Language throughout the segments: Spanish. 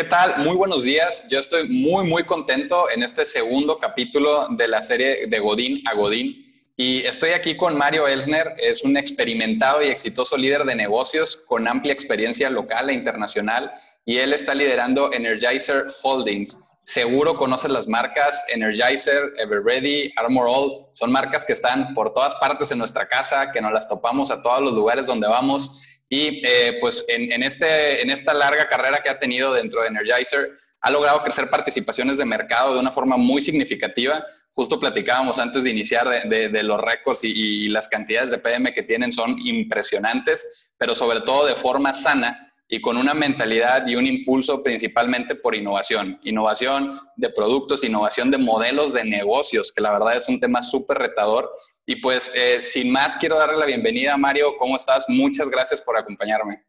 ¿qué tal? Muy buenos días. Yo estoy muy, muy contento en este segundo capítulo de la serie de Godín a Godín. Y estoy aquí con Mario Elsner, es un experimentado y exitoso líder de negocios con amplia experiencia local e internacional y él está liderando Energizer Holdings. Seguro conoces las marcas Energizer, Everready, Armor All. Son marcas que están por todas partes en nuestra casa, que nos las topamos a todos los lugares donde vamos. Y eh, pues en, este, en esta larga carrera que ha tenido dentro de Energizer, ha logrado crecer participaciones de mercado de una forma muy significativa. Justo platicábamos antes de iniciar de, los récords y, y, las cantidades de PM que tienen son impresionantes, pero sobre todo de forma sana y con una mentalidad y un impulso principalmente por innovación, innovación de productos, innovación de modelos de negocios, que la verdad es un tema súper retador. Y pues eh, sin más, quiero darle la bienvenida a Mario. ¿Cómo estás? Muchas gracias por acompañarme.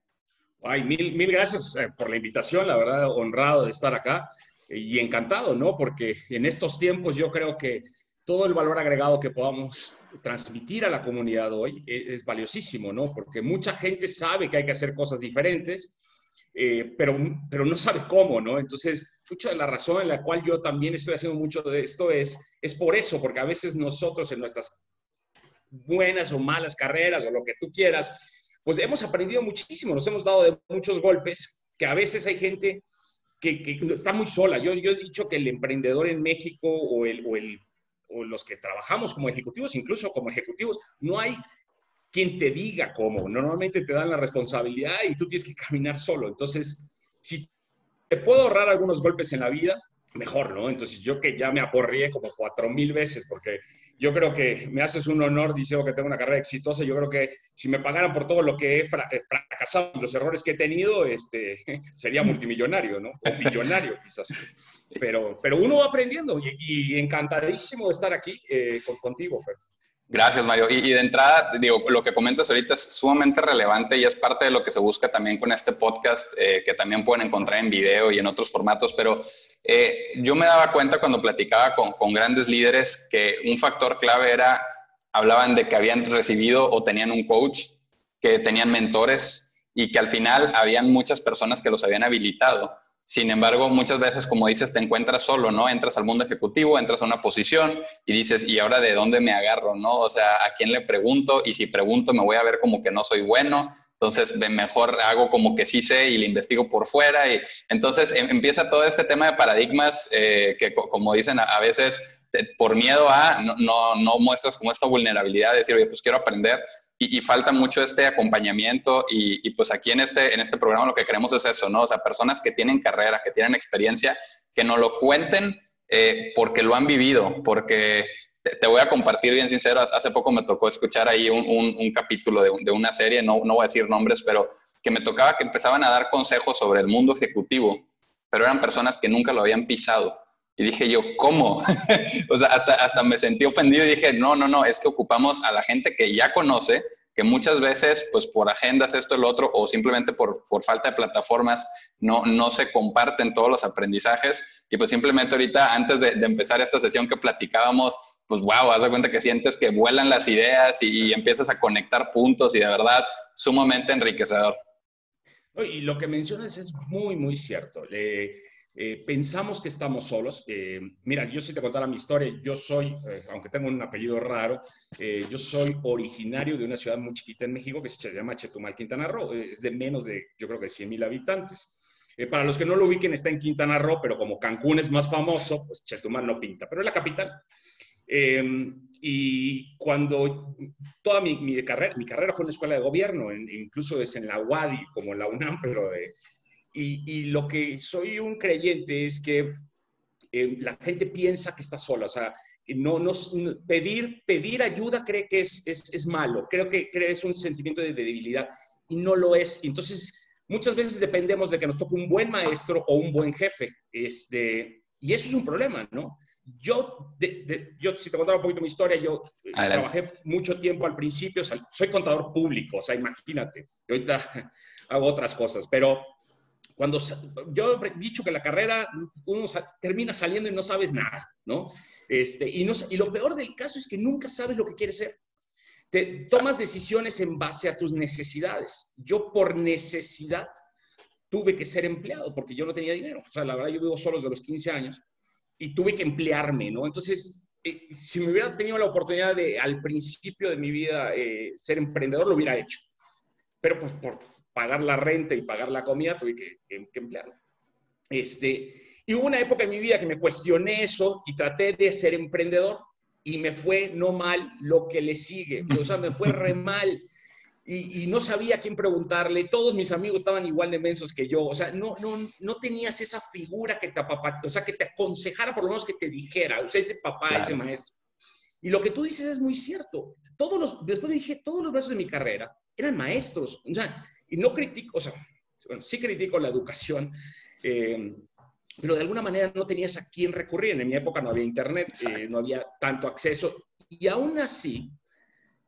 Ay, mil, mil gracias eh, por la invitación, la verdad, honrado de estar acá y encantado, ¿no? Porque en estos tiempos yo creo que todo el valor agregado que podamos transmitir a la comunidad hoy es, valiosísimo, ¿no? Porque mucha gente sabe que hay que hacer cosas diferentes, eh, pero, pero no sabe cómo, ¿no? Entonces, mucha de la razón en la cual yo también estoy haciendo mucho de esto es, es por eso, porque a veces nosotros en nuestras buenas o malas carreras o lo que tú quieras, pues hemos aprendido muchísimo, nos hemos dado de muchos golpes, que a veces hay gente que, que está muy sola. Yo, yo he dicho que el emprendedor en México o el, o el o los que trabajamos como ejecutivos, incluso como ejecutivos, no hay quien te diga cómo. Normalmente te dan la responsabilidad y tú tienes que caminar solo. Entonces, si te puedo ahorrar algunos golpes en la vida, mejor, ¿no? Entonces, yo que ya me aporrié como cuatro mil veces porque yo creo que me haces un honor diciendo que tengo una carrera exitosa. Yo creo que si me pagaran por todo lo que he eh, fracasado y los errores que he tenido, este, sería multimillonario, ¿no? O millonario quizás. Pero, pero uno va aprendiendo y, encantadísimo de estar aquí eh, contigo, Fer. Gracias, Mario. Y, de entrada, digo, lo que comentas ahorita es sumamente relevante y es parte de lo que se busca también con este podcast, eh, que también pueden encontrar en video y en otros formatos, pero eh, yo me daba cuenta cuando platicaba con, con, grandes líderes que un factor clave era, hablaban de que habían recibido o tenían un coach, que tenían mentores y que al final habían muchas personas que los habían habilitado. Sin embargo, muchas veces, como dices, te encuentras solo, ¿no? Entras al mundo ejecutivo, entras a una posición y dices, ¿y ahora de dónde me agarro, no? O sea, ¿a quién le pregunto? Y si pregunto, me voy a ver como que no soy bueno. Entonces, mejor hago como que sí sé y le investigo por fuera. Y entonces em, empieza todo este tema de paradigmas eh, que, como dicen, a veces por miedo a no, no, no, muestras como esta vulnerabilidad de decir, oye, pues quiero aprender, y, falta mucho este acompañamiento y, pues aquí en este, en este programa lo que queremos es eso, ¿no? O sea, personas que tienen carrera, que tienen experiencia, que nos lo cuenten eh, porque lo han vivido, porque te, voy a compartir bien sincero, hace poco me tocó escuchar ahí un, un, capítulo de, de, una serie, no, no voy a decir nombres, pero que me tocaba que empezaban a dar consejos sobre el mundo ejecutivo, pero eran personas que nunca lo habían pisado. Y dije yo, ¿cómo? o sea, hasta, hasta me sentí ofendido y dije, no, no, no, es que ocupamos a la gente que ya conoce, que muchas veces, pues por agendas, esto, el otro, o simplemente por, por falta de plataformas, no, no se comparten todos los aprendizajes. Y pues simplemente ahorita, antes de, empezar esta sesión que platicábamos, pues wow, haz de cuenta que sientes que vuelan las ideas y, empiezas a conectar puntos y de verdad, sumamente enriquecedor. Y lo que mencionas es muy, muy cierto. Eh, pensamos que estamos solos. Eh, mira, yo si te contara mi historia, yo soy, eh, aunque tengo un apellido raro, yo soy originario de una ciudad muy chiquita en México que se llama Chetumal, Quintana Roo. es de menos de, yo creo que 100 mil habitantes. para los que no lo ubiquen, está en Quintana Roo, pero como Cancún es más famoso, pues Chetumal no pinta, pero es la capital. y cuando toda mi, mi, carrera, mi carrera fue en la escuela de gobierno, incluso es en la UADI, como en la UNAM, pero de, y, lo que soy un creyente es que eh, la gente piensa que está sola, o sea, no, nos, pedir, pedir ayuda cree que es, es, es malo, creo que, que, es un sentimiento de, debilidad y no lo es. Entonces, muchas veces dependemos de que nos toque un buen maestro o un buen jefe, este, y eso es un problema, ¿no? Yo, yo, si te contara un poquito mi historia, yo trabajé mucho tiempo al principio, soy contador público, o sea, imagínate, ahorita hago otras cosas, pero cuando yo he dicho que la carrera uno termina saliendo y no sabes nada, ¿no? Este, y, no, y lo peor del caso es que nunca sabes lo que quieres ser. Te tomas decisiones en base a tus necesidades. Yo por necesidad tuve que ser empleado porque yo no tenía dinero. O sea, la verdad, yo vivo solo desde los 15 años y tuve que emplearme, ¿no? Entonces, eh, si me hubiera tenido la oportunidad de al principio de mi vida eh, ser emprendedor, lo hubiera hecho. Pero pues por pagar la renta y pagar la comida tuve que, que, emplearlo. Este, y hubo una época en mi vida que me cuestioné eso y traté de ser emprendedor y me fue no mal lo que le sigue. O sea, me fue re mal y, no sabía a quién preguntarle. Todos mis amigos estaban igual de mensos que yo. O sea, no, no, no tenías esa figura que te, o sea, que te aconsejara, por lo menos que te dijera, o sea, ese papá, ese maestro. Y lo que tú dices es muy cierto. Todos los, después dije, todos los brazos de mi carrera eran maestros. O sea, y no critico, o sea, bueno, sí critico la educación, eh, pero de alguna manera no tenías a quién recurrir. En mi época no había internet, eh, no había tanto acceso. Y aún así,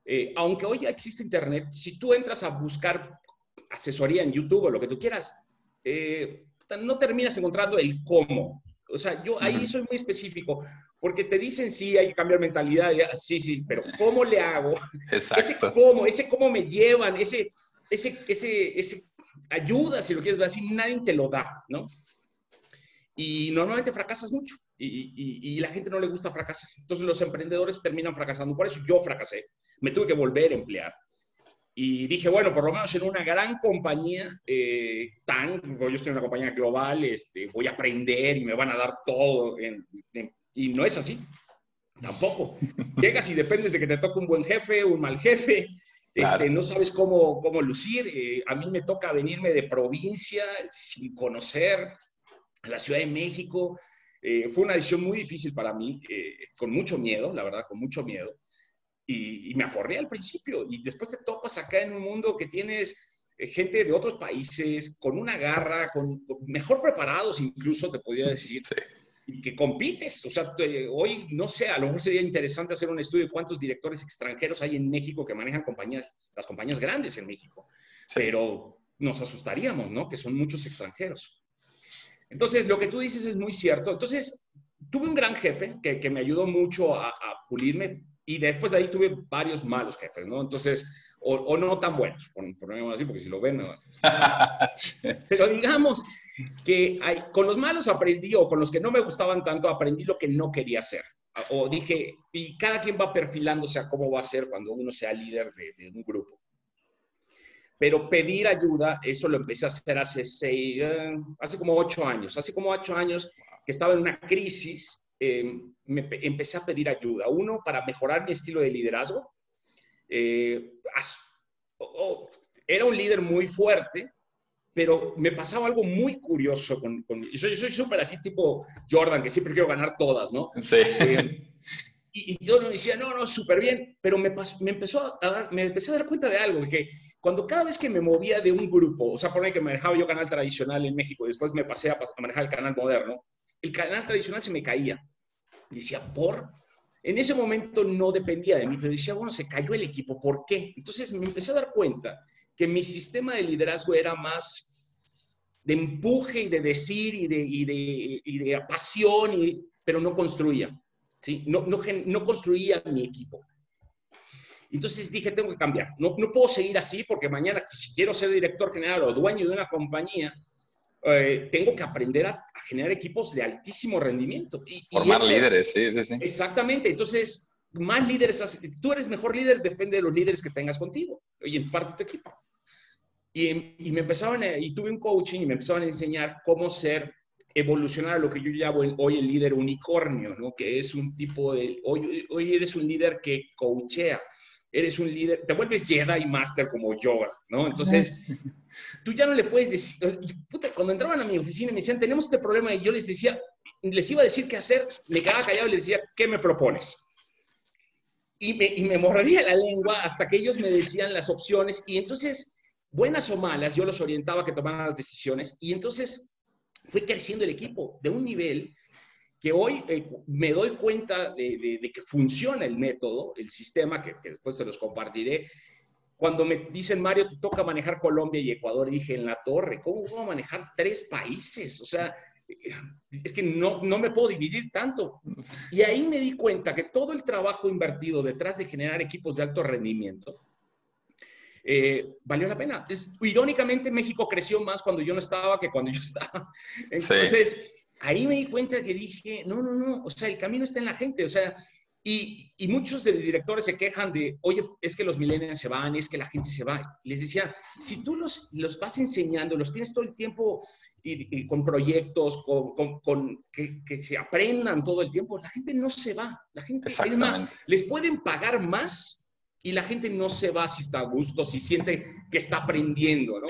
eh, aunque hoy ya existe Internet, si tú entras a buscar asesoría en YouTube o lo que tú quieras, eh, no terminas encontrando el cómo. O sea, yo ahí soy muy específico, porque te dicen sí, hay que cambiar mentalidad, sí, sí, pero ¿cómo le hago? Exacto. Ese cómo, ese cómo me llevan, ese, ese, ese, ese ayuda, si lo quieres ver así, nadie te lo da, ¿no? Y normalmente fracasas mucho y, y, la gente no le gusta fracasar. Entonces los emprendedores terminan fracasando. Por eso yo fracasé me tuve que volver a emplear. Y dije, bueno, por lo menos en una gran compañía, eh, tan, yo estoy en una compañía global, este, voy a aprender y me van a dar todo. y no es así, tampoco. Llegas y dependes de que te toque un buen jefe, un mal jefe, este, no sabes cómo, cómo lucir. Eh, a mí me toca venirme de provincia sin conocer la Ciudad de México. Eh, fue una decisión muy difícil para mí, con mucho miedo, la verdad, con mucho miedo y, me aforré al principio. Y después te topas acá en un mundo que tienes eh, gente de otros países con una garra, con, mejor preparados incluso, te podría decir. Y que compites. O sea, hoy, no sé, a lo mejor sería interesante hacer un estudio de cuántos directores extranjeros hay en México que manejan compañías, las compañías grandes en México. Pero nos asustaríamos, ¿no? Que son muchos extranjeros. Entonces, lo que tú dices es muy cierto. Entonces, tuve un gran jefe que, que me ayudó mucho a, a pulirme y después de ahí tuve varios malos jefes, ¿no? Entonces, o, no tan buenos, por, por así, porque si lo ven, no. Pero digamos que hay, con los malos aprendí, o con los que no me gustaban tanto, aprendí lo que no quería hacer. O dije, y cada quien va perfilándose a cómo va a ser cuando uno sea líder de, un grupo. Pero pedir ayuda, eso lo empecé a hacer hace seis, eh, hace como ocho años. Hace como ocho años que estaba en una crisis Em, me empecé a pedir ayuda. Uno, para mejorar mi estilo de liderazgo. Eh, era un líder muy fuerte, pero me pasaba algo muy curioso con... y soy súper así tipo Jordan, que siempre quiero ganar todas, ¿no? Sí. Eh, y, yo decía, no, no, súper bien, pero me, me, empezó a dar, me empecé a dar cuenta de algo, que cuando cada vez que me movía de un grupo, o sea, por que manejaba yo canal tradicional en México, después me pasé a, a manejar el canal moderno, el canal tradicional se me caía decía, por. En ese momento no dependía de mí, pero decía, bueno, se cayó el equipo, ¿por qué? Entonces me empecé a dar cuenta que mi sistema de liderazgo era más de empuje y de decir y de, y de, y de pasión, y, pero no construía. ¿sí? No, no, no construía mi equipo. Entonces dije, tengo que cambiar. No, no puedo seguir así porque mañana, si quiero ser director general o dueño de una compañía, eh, tengo que aprender a, generar equipos de altísimo rendimiento. Y, Formar líderes, sí, sí, sí. Exactamente. Entonces, más líderes, tú eres mejor líder, depende de los líderes que tengas contigo y en parte de tu equipo. Y, me empezaban, y tuve un coaching y me empezaban a enseñar cómo ser, evolucionar a lo que yo llamo hoy el líder unicornio, ¿no? Que es un tipo de, hoy, hoy eres un líder que coachea, eres un líder, te vuelves Jedi Master como yo, ¿no? Entonces, tú ya no le puedes decir, puta, cuando entraban a mi oficina y me decían, tenemos este problema, y yo les decía, les iba a decir qué hacer, me quedaba callado y les decía, ¿qué me propones? Y me, y me morrería la lengua hasta que ellos me decían las opciones, y entonces, buenas o malas, yo los orientaba a que tomaran las decisiones, y entonces fue creciendo el equipo de un nivel que hoy eh, me doy cuenta de, que funciona el método, el sistema, que, después se los compartiré. Cuando me dicen, Mario, te toca manejar Colombia y Ecuador, dije, en la torre, ¿cómo voy a manejar tres países? O sea, es que no, no me puedo dividir tanto. Y ahí me di cuenta que todo el trabajo invertido detrás de generar equipos de alto rendimiento eh, valió la pena. Es, irónicamente, México creció más cuando yo no estaba que cuando yo estaba. Entonces, ahí me di cuenta que dije, no, no, no, o sea, el camino está en la gente, o sea, y, y, muchos de los directores se quejan de, oye, es que los millennials se van, es que la gente se va. Les decía, si tú los, los vas enseñando, los tienes todo el tiempo y, con proyectos, con, con, que, que, se aprendan todo el tiempo, la gente no se va. La gente, es más, les pueden pagar más y la gente no se va si está a gusto, si siente que está aprendiendo, ¿no?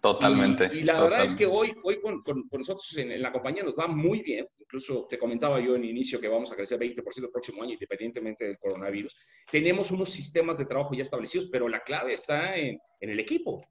Totalmente. Y, la verdad es que hoy, hoy con, con, nosotros en, la compañía nos va muy bien. Incluso te comentaba yo en inicio que vamos a crecer 20% el próximo año, independientemente del coronavirus. Tenemos unos sistemas de trabajo ya establecidos, pero la clave está en, en el equipo.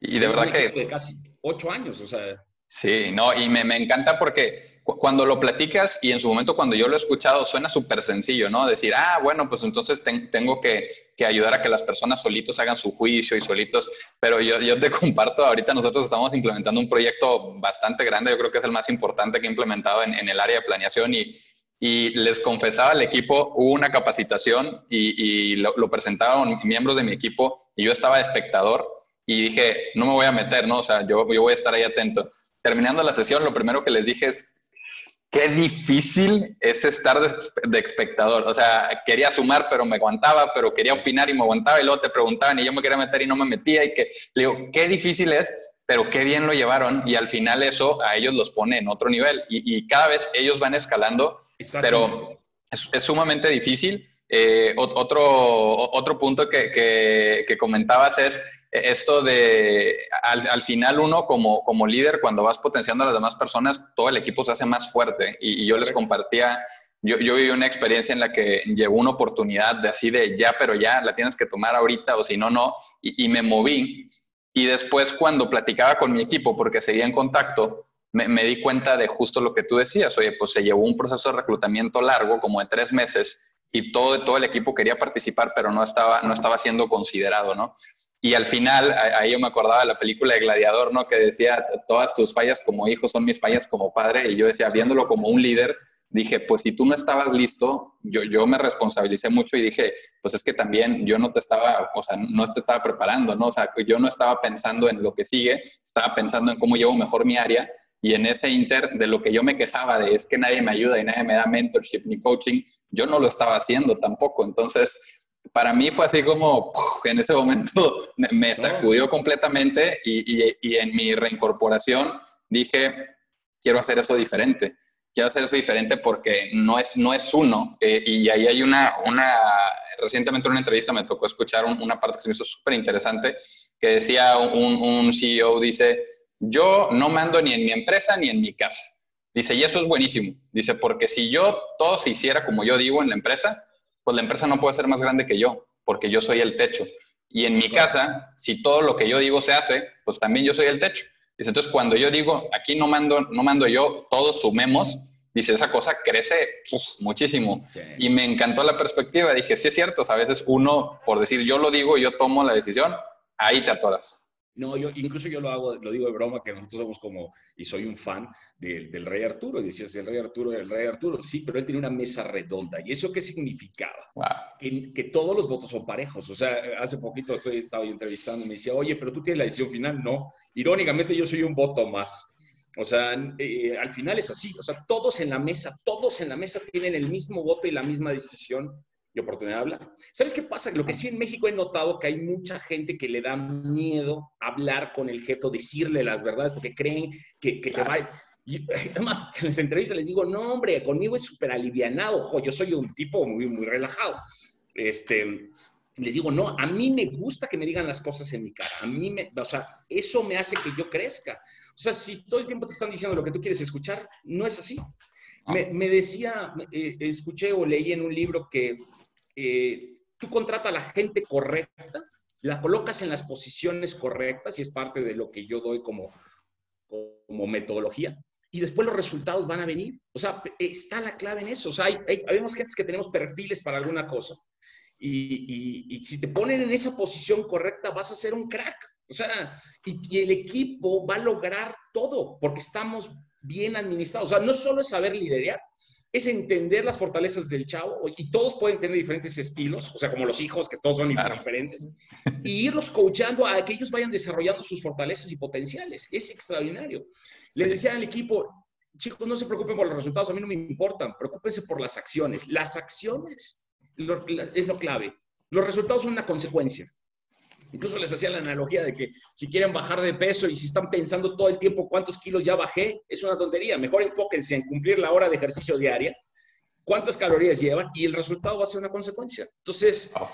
Y de verdad que... De casi ocho años, o sea... Sí, no, y me, me encanta porque cuando lo platicas y en su momento cuando yo lo he escuchado suena súper sencillo, ¿no? Decir, ah, bueno, pues entonces tengo que, que, ayudar a que las personas solitos hagan su juicio y solitos, pero yo, yo, te comparto, ahorita nosotros estamos implementando un proyecto bastante grande, yo creo que es el más importante que he implementado en, en el área de planeación y, y, les confesaba al equipo, hubo una capacitación y, y lo, lo presentaron miembros de mi equipo y yo estaba espectador y dije, no me voy a meter, ¿no? O sea, yo, yo voy a estar ahí atento. Terminando la sesión, lo primero que les dije es, qué difícil es estar de, espectador. O sea, quería sumar, pero me aguantaba, pero quería opinar y me aguantaba, y luego te preguntaban y yo me quería meter y no me metía. Y que le digo, qué difícil es, pero qué bien lo llevaron. Y al final eso a ellos los pone en otro nivel. Y, cada vez ellos van escalando, pero es, sumamente difícil. Eh, otro, otro punto que, que, que comentabas es esto de, al, final uno como, como líder, cuando vas potenciando a las demás personas, todo el equipo se hace más fuerte. Y, yo les compartía, yo, yo, viví una experiencia en la que llegó una oportunidad de así de ya, pero ya, la tienes que tomar ahorita o si no, no. Y, me moví. Y después cuando platicaba con mi equipo, porque seguía en contacto, me, me, di cuenta de justo lo que tú decías. Oye, pues se llevó un proceso de reclutamiento largo, como de tres meses, y todo, todo el equipo quería participar, pero no estaba, no estaba siendo considerado, ¿no? Y al final, ahí yo me acordaba de la película de Gladiador, ¿no? Que decía, todas tus fallas como hijo son mis fallas como padre. Y yo decía, viéndolo como un líder, dije, pues si tú no estabas listo, yo, yo me responsabilicé mucho y dije, pues es que también yo no te estaba, o sea, no te estaba preparando, ¿no? O sea, yo no estaba pensando en lo que sigue, estaba pensando en cómo llevo mejor mi área. Y en ese inter de lo que yo me quejaba de es que nadie me ayuda y nadie me da mentorship ni coaching, yo no lo estaba haciendo tampoco. Entonces, para mí fue así como, en ese momento me sacudió completamente y, en mi reincorporación dije, quiero hacer eso diferente. Quiero hacer eso diferente porque no es, no es uno. Eh, y ahí hay una, una, recientemente en una entrevista me tocó escuchar una parte que se me hizo súper interesante, que decía un, un CEO, dice, yo no mando ni en mi empresa ni en mi casa. Dice, y eso es buenísimo. Dice, porque si yo todo se hiciera como yo digo en la empresa, pues la empresa no puede ser más grande que yo, porque yo soy el techo. Y en mi casa, si todo lo que yo digo se hace, pues también yo soy el techo. Dice, entonces cuando yo digo, aquí no mando, no mando yo, todos sumemos, dice, esa cosa crece muchísimo. Y me encantó la perspectiva. Dije, sí es cierto, a veces uno, por decir yo lo digo, yo tomo la decisión, ahí te atoras. No, yo incluso yo lo hago, lo digo de broma, que nosotros somos como, y soy un fan del rey Arturo, y decías, el rey Arturo, el rey Arturo, sí, pero él tenía una mesa redonda, ¿y eso qué significaba? Que, que, todos los votos son parejos, o sea, hace poquito estoy, estaba entrevistando, me decía, oye, pero tú tienes la decisión final, no, irónicamente yo soy un voto más, o sea, eh, al final es así, o sea, todos en la mesa, todos en la mesa tienen el mismo voto y la misma decisión, y oportunidad de hablar. ¿Sabes qué pasa? Lo que sí en México he notado que hay mucha gente que le da miedo hablar con el jefe, decirle las verdades, porque creen que, que te va... Y, además, en las entrevistas les digo, no, hombre, conmigo es súper alivianado, ojo, yo soy un tipo muy, muy relajado. Este, les digo, no, a mí me gusta que me digan las cosas en mi cara, a mí me, o sea, eso me hace que yo crezca. O sea, si todo el tiempo te están diciendo lo que tú quieres escuchar, no es así. Me, decía, eh, escuché o leí en un libro que eh, tú contratas a la gente correcta, la colocas en las posiciones correctas y es parte de lo que yo doy como, como metodología. Y después los resultados van a venir. O sea, está la clave en eso. O sea, hay, hay, gente que tenemos perfiles para alguna cosa. Y, y, si te ponen en esa posición correcta, vas a ser un crack. O sea, y, el equipo va a lograr todo porque estamos bien administrados. O sea, no solo es saber liderar, es entender las fortalezas del chavo y todos pueden tener diferentes estilos, o sea, como los hijos, que todos son diferentes, y irlos coachando a que ellos vayan desarrollando sus fortalezas y potenciales. Es extraordinario. Les decía al equipo, chicos, no se preocupen por los resultados, a mí no me importan, preocúpense por las acciones. Las acciones es lo clave. Los resultados son una consecuencia. Incluso les hacía la analogía de que si quieren bajar de peso y si están pensando todo el tiempo cuántos kilos ya bajé, es una tontería. Mejor enfóquense en cumplir la hora de ejercicio diaria, cuántas calorías llevan y el resultado va a ser una consecuencia. Entonces, ah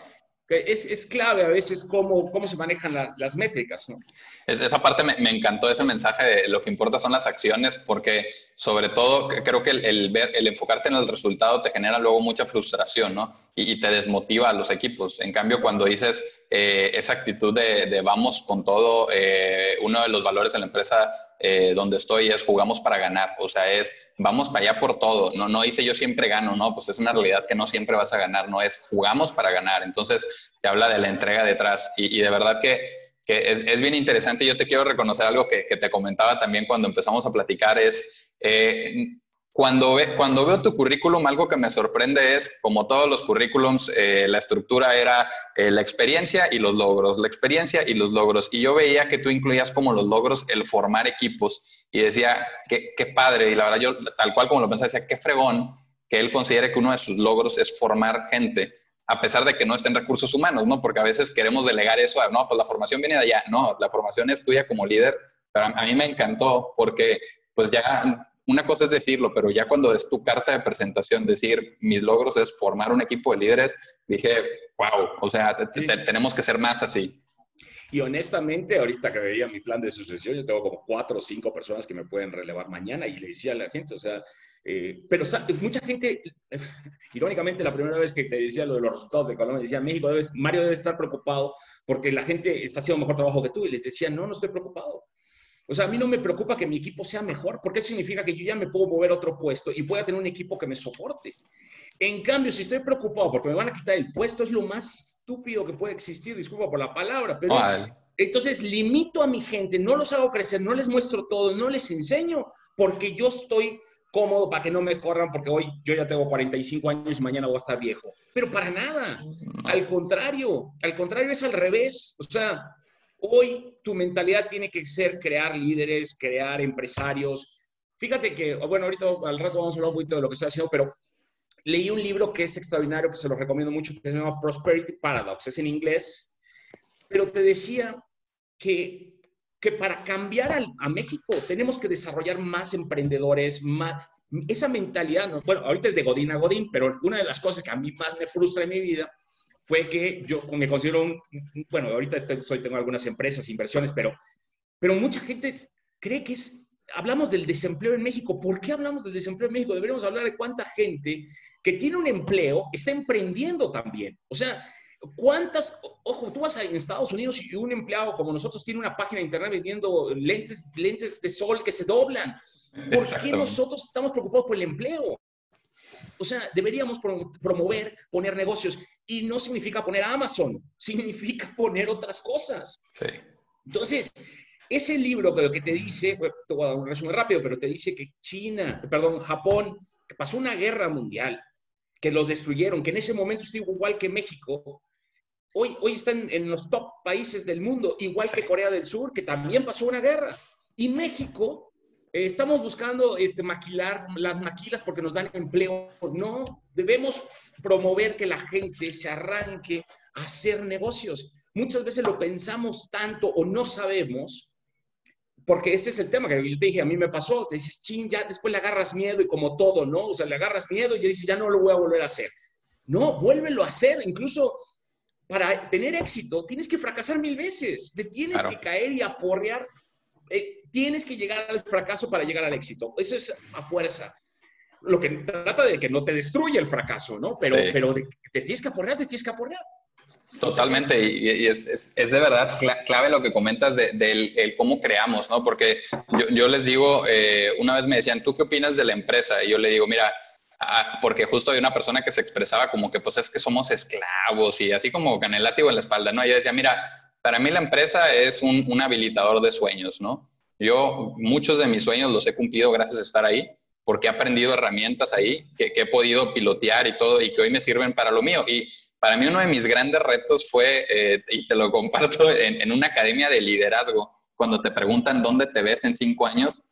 es, es, clave a veces cómo, cómo se manejan las métricas. ¿no? esa parte me, me, encantó ese mensaje de lo que importa son las acciones, porque sobre todo creo que el, el, el enfocarte en el resultado te genera luego mucha frustración, ¿no? Y, y te desmotiva a los equipos. En cambio, cuando dices eh, esa actitud de, de, vamos con todo, eh, uno de los valores de la empresa eh, donde estoy es jugamos para ganar, o sea, es vamos para allá por todo, no, no dice yo siempre gano, no, pues es una realidad que no siempre vas a ganar, no es jugamos para ganar, entonces te habla de la entrega detrás y, de verdad que, que es, es, bien interesante, yo te quiero reconocer algo que, que, te comentaba también cuando empezamos a platicar, es... Eh, cuando, ve, cuando veo tu currículum, algo que me sorprende es, como todos los currículums, eh, la estructura era eh, la experiencia y los logros, la experiencia y los logros. Y yo veía que tú incluías como los logros el formar equipos y decía, qué, qué padre. Y la verdad, yo tal cual como lo pensaba, decía, qué fregón que él considere que uno de sus logros es formar gente a pesar de que no estén recursos humanos, ¿no? Porque a veces queremos delegar eso a, no, pues la formación viene de allá. No, la formación es tuya como líder, pero a, mí me encantó porque pues ya una cosa es decirlo, pero ya cuando es tu carta de presentación, decir mis logros es formar un equipo de líderes, dije, wow, o sea, tenemos que ser más así. Y honestamente, ahorita que veía mi plan de sucesión, yo tengo como cuatro o cinco personas que me pueden relevar mañana y le decía a la gente, o sea, eh, pero mucha gente, irónicamente, la primera vez que te decía lo de los resultados de Colombia, decía, México, debes, Mario debe estar preocupado porque la gente está haciendo mejor trabajo que tú. Y les decía, no, no estoy preocupado. O sea, a mí no me preocupa que mi equipo sea mejor, porque eso significa que yo ya me puedo mover a otro puesto y pueda tener un equipo que me soporte. En cambio, si estoy preocupado porque me van a quitar el puesto, es lo más estúpido que puede existir, disculpa por la palabra, pero entonces limito a mi gente, no los hago crecer, no les muestro todo, no les enseño, porque yo estoy cómodo para que no me corran, porque hoy yo ya tengo 45 años y mañana voy a estar viejo. Pero para nada, al contrario, al contrario es al revés. O sea, Hoy tu mentalidad tiene que ser crear líderes, crear empresarios. Fíjate que, bueno, ahorita al rato vamos a hablar un poquito de lo que estoy haciendo, pero leí un libro que es extraordinario, que se lo recomiendo mucho, que se llama Prosperity Paradox, es en inglés, pero te decía que, que para cambiar a, a México tenemos que desarrollar más emprendedores, más, esa mentalidad, bueno, ahorita es de Godín a Godín, pero una de las cosas que a mí más me frustra en mi vida fue que yo me considero un, bueno, ahorita soy, tengo algunas empresas, inversiones, pero, pero mucha gente cree que es, hablamos del desempleo en México. ¿Por qué hablamos del desempleo en México? Deberíamos hablar de cuánta gente que tiene un empleo está emprendiendo también. O sea, ¿Cuántas? Ojo, tú vas a Estados Unidos y un empleado como nosotros tiene una página de internet vendiendo lentes, lentes de sol que se doblan. ¿Por qué nosotros estamos preocupados por el empleo? O sea, deberíamos promover, poner negocios. Y no significa poner Amazon, significa poner otras cosas. Sí. Entonces, ese libro que, que te dice, te voy a dar un resumen rápido, pero te dice que China, perdón, Japón, que pasó una guerra mundial, que los destruyeron, que en ese momento estuvo igual que México, hoy, hoy están en los top países del mundo, igual que Corea del Sur, que también pasó una guerra. Y México eh, estamos buscando este, maquilar las maquilas porque nos dan empleo. No, debemos promover que la gente se arranque a hacer negocios. Muchas veces lo pensamos tanto o no sabemos, porque ese es el tema que yo te dije, a mí me pasó, te dices, ching, ya después le agarras miedo y como todo, ¿no? O sea, le agarras miedo y dices, ya no lo voy a volver a hacer. No, vuélvelo a hacer, incluso para tener éxito tienes que fracasar mil veces, te tienes que caer y aporrear eh, tienes que llegar al fracaso para llegar al éxito. Eso es a fuerza. Lo que trata de que no te destruya el fracaso, ¿no? Pero, pero te tienes que aporrear, te tienes que aporrear. Totalmente, y, es, es, es, de verdad clave lo que comentas del de, cómo creamos, ¿no? Porque yo, yo les digo, eh, una vez me decían, ¿tú qué opinas de la empresa? Y yo le digo, mira, ah, porque justo hay una persona que se expresaba como que pues es que somos esclavos y así como con el látigo en la espalda, ¿no? Y yo decía, mira, para mí la empresa es un, un, habilitador de sueños, ¿no? Yo muchos de mis sueños los he cumplido gracias a estar ahí porque he aprendido herramientas ahí que, he podido pilotear y todo y que hoy me sirven para lo mío. Y para mí uno de mis grandes retos fue, eh, y te lo comparto, en, una academia de liderazgo, cuando te preguntan dónde te ves en cinco años,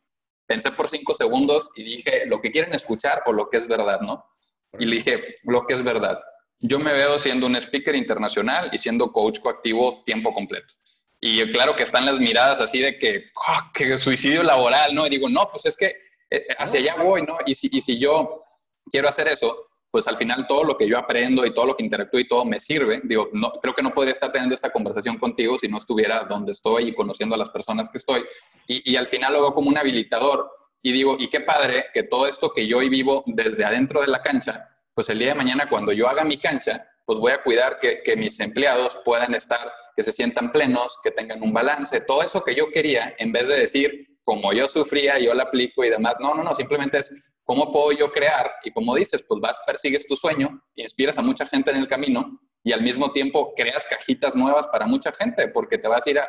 pensé por cinco segundos y dije lo que quieren escuchar o lo que es verdad, ¿no? Y le dije lo que es verdad. Yo me veo siendo un speaker internacional y siendo coach coactivo tiempo completo. Y claro que están las miradas así de que, oh, que suicidio laboral, ¿no? Y digo, no, pues es que eh, hacia allá voy, ¿no? Y si, y si yo quiero hacer eso, pues al final todo lo que yo aprendo y todo lo que interactúo y todo me sirve. Digo, no, creo que no podría estar teniendo esta conversación contigo si no estuviera donde estoy y conociendo a las personas que estoy. Y, y al final lo veo como un habilitador y digo, y qué padre que todo esto que yo hoy vivo desde adentro de la cancha, pues el día de mañana cuando yo haga mi cancha, pues voy a cuidar que, mis empleados puedan estar, que se sientan plenos, que tengan un balance, todo eso que yo quería, en vez de decir, como yo sufría, yo la aplico y demás. No, no, no, simplemente es cómo puedo yo crear y como dices, pues vas, persigues tu sueño, inspiras a mucha gente en el camino y al mismo tiempo creas cajitas nuevas para mucha gente, porque te vas a ir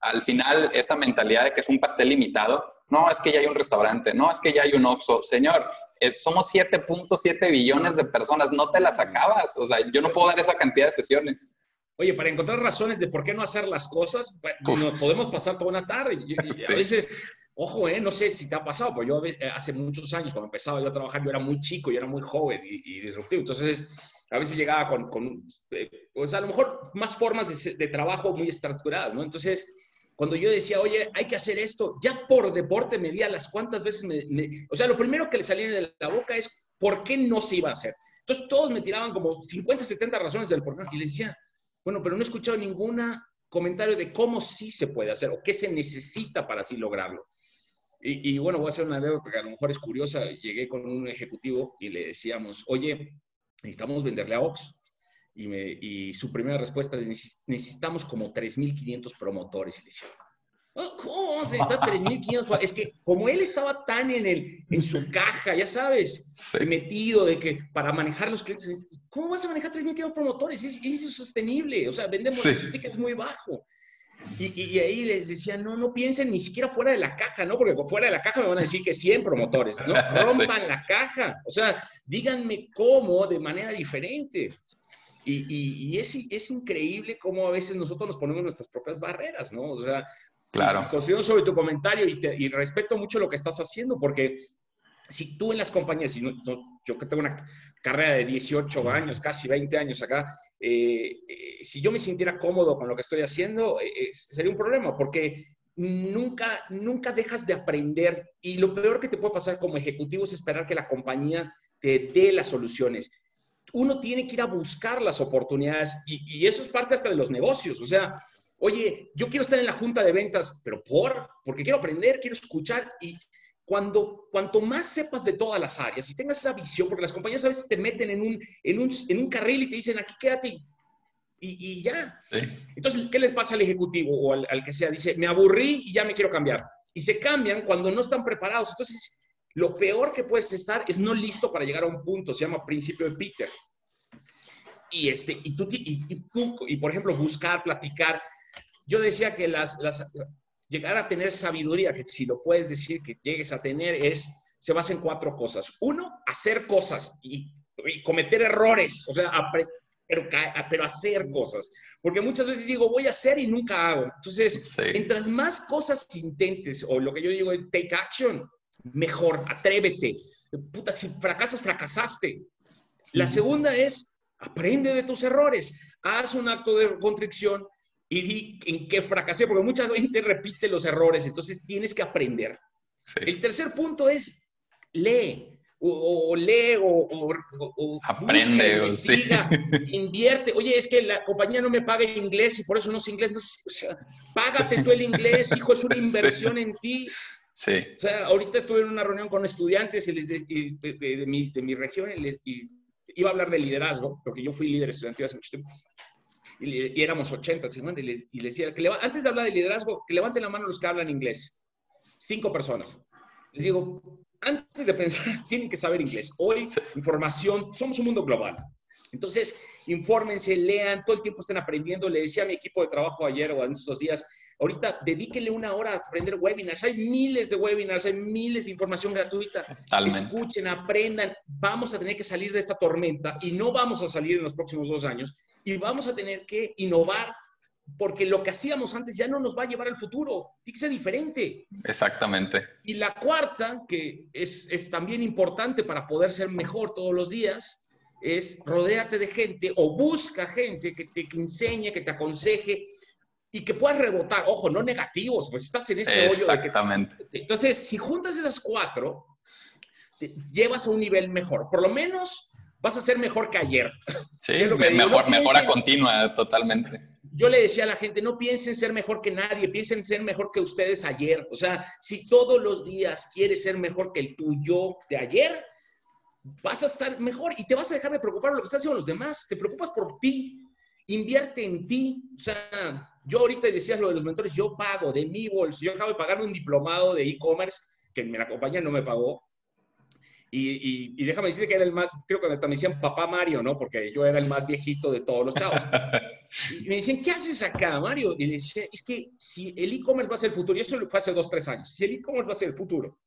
al final esta mentalidad de que es un pastel limitado. No, es que ya hay un restaurante, no, es que ya hay un Oxxo. Señor, somos 7.7 billones de personas, no te las acabas. O sea, yo no puedo dar esa cantidad de sesiones. Oye, para encontrar razones de por qué no hacer las cosas, nos podemos pasar toda una tarde. Y, A veces, ojo, eh, no sé si te ha pasado, pero yo eh, hace muchos años, cuando empezaba yo a trabajar, yo era muy chico, yo era muy joven y, disruptivo. Entonces, a veces llegaba con, con eh, pues a lo mejor más formas de, de, trabajo muy estructuradas, ¿no? Entonces, cuando yo decía, oye, hay que hacer esto, ya por deporte medía las cuantas veces me, me, O sea, lo primero que le salía de la boca es por qué no se iba a hacer. Entonces, todos me tiraban como 50, 70 razones del por qué. Y le decía, bueno, pero no he escuchado ningún comentario de cómo sí se puede hacer o qué se necesita para así lograrlo. Y, bueno, voy a hacer una anécdota que a lo mejor es curiosa. Llegué con un ejecutivo y le decíamos, oye, necesitamos venderle a Ox. Y, me, y su primera respuesta es, necesitamos como 3.500 promotores. Y le decía, Oh, ¿Cómo vamos a necesitar 3.500? Es que como él estaba tan en, el, en su caja, ya sabes, metido de que para manejar los clientes, ¿cómo vas a manejar 3.500 promotores? Es, es sostenible, o sea, vendemos sí. tickets muy bajo. Y, y, ahí les decía, no, no piensen ni siquiera fuera de la caja, ¿no? Porque fuera de la caja me van a decir que 100 promotores, ¿no? Rompan la caja, o sea, díganme cómo de manera diferente. Y, y, es, es, increíble cómo a veces nosotros nos ponemos nuestras propias barreras, ¿no? O sea, Claro. Confío sobre tu comentario y, y, respeto mucho lo que estás haciendo, porque si tú en las compañías, y no, yo que tengo una carrera de 18 años, casi 20 años acá, eh, eh, si yo me sintiera cómodo con lo que estoy haciendo, eh, sería un problema, porque nunca, nunca dejas de aprender y lo peor que te puede pasar como ejecutivo es esperar que la compañía te dé las soluciones. Uno tiene que ir a buscar las oportunidades y, y eso es parte hasta de los negocios, o sea, Oye, yo quiero estar en la junta de ventas, pero por, porque quiero aprender, quiero escuchar y cuando, cuanto más sepas de todas las áreas y tengas esa visión, porque las compañías a veces te meten en un, en un, en un carril y te dicen, aquí quédate y, y ya. Entonces, ¿qué les pasa al ejecutivo o al, al, que sea? Dice, me aburrí y ya me quiero cambiar. Y se cambian cuando no están preparados. Entonces, lo peor que puedes estar es no listo para llegar a un punto, se llama principio de Peter. Y, este, y, tú, y, y, y por ejemplo, buscar, platicar, yo decía que las, las, llegar a tener sabiduría, que si lo puedes decir que llegues a tener, es, se basa en cuatro cosas. Uno, hacer cosas y, y cometer errores, o sea, pero, pero hacer cosas. Porque muchas veces digo, voy a hacer y nunca hago. Entonces, sí. mientras más cosas intentes, o lo que yo digo, take action, mejor, atrévete. Puta, si fracasas, fracasaste. La segunda es, aprende de tus errores. Haz un acto de contrición y di en qué fracasé, porque mucha gente repite los errores, entonces tienes que aprender. Sí. El tercer punto es lee, o, o lee, o, o aprende, busca, investiga, sí. invierte. Oye, es que la compañía no me paga inglés y por eso no sé inglés. No, o sea, págate tú el inglés, hijo, es una inversión sí. en ti. Sí. O sea, ahorita estuve en una reunión con estudiantes y les de, de, de, de, mi, de mi región y, les, y iba a hablar de liderazgo, porque yo fui líder estudiantil hace mucho tiempo y, y éramos 80, 50, y les, y les decía, que antes de hablar de liderazgo, que levanten la mano los que hablan inglés. Cinco personas. Les digo, antes de pensar, tienen que saber inglés. Hoy, información, somos un mundo global. Entonces, infórmense, lean, todo el tiempo estén aprendiendo. Le decía a mi equipo de trabajo ayer o en estos días, Ahorita dedíquenle una hora a aprender webinars. Hay miles de webinars, hay miles de información gratuita. Escuchen, aprendan. Vamos a tener que salir de esta tormenta y no vamos a salir en los próximos dos años y vamos a tener que innovar porque lo que hacíamos antes ya no nos va a llevar al futuro, que ser diferente. Exactamente. Y la cuarta, que es, es también importante para poder ser mejor todos los días, es rodéate de gente o busca gente que te enseñe, que te aconseje y que puedas rebotar. Ojo, no negativos, pues estás en ese hoyo. Exactamente. Entonces, si juntas esas cuatro, te llevas a un nivel mejor. Por lo menos vas a ser mejor que ayer. Sí, mejor, mejora continua, totalmente yo le decía a la gente, no piensen ser mejor que nadie, piensen ser mejor que ustedes ayer. O sea, si todos los días quieres ser mejor que el tuyo de ayer, vas a estar mejor y te vas a dejar de preocupar por lo que están haciendo los demás. Te preocupas por ti, invierte en ti. O sea, yo ahorita decías lo de los mentores, yo pago de mi bolso. Yo acabo de pagar un diplomado de e-commerce que la compañía no me pagó. Y, déjame decirte que era el más, creo que me decían papá Mario, ¿no? Porque yo era el más viejito de todos los chavos. Y me decían, ¿qué haces acá, Mario? Y le decía, es que si el e-commerce va a ser el futuro, y eso fue hace dos, tres años, si el e-commerce va a ser el futuro,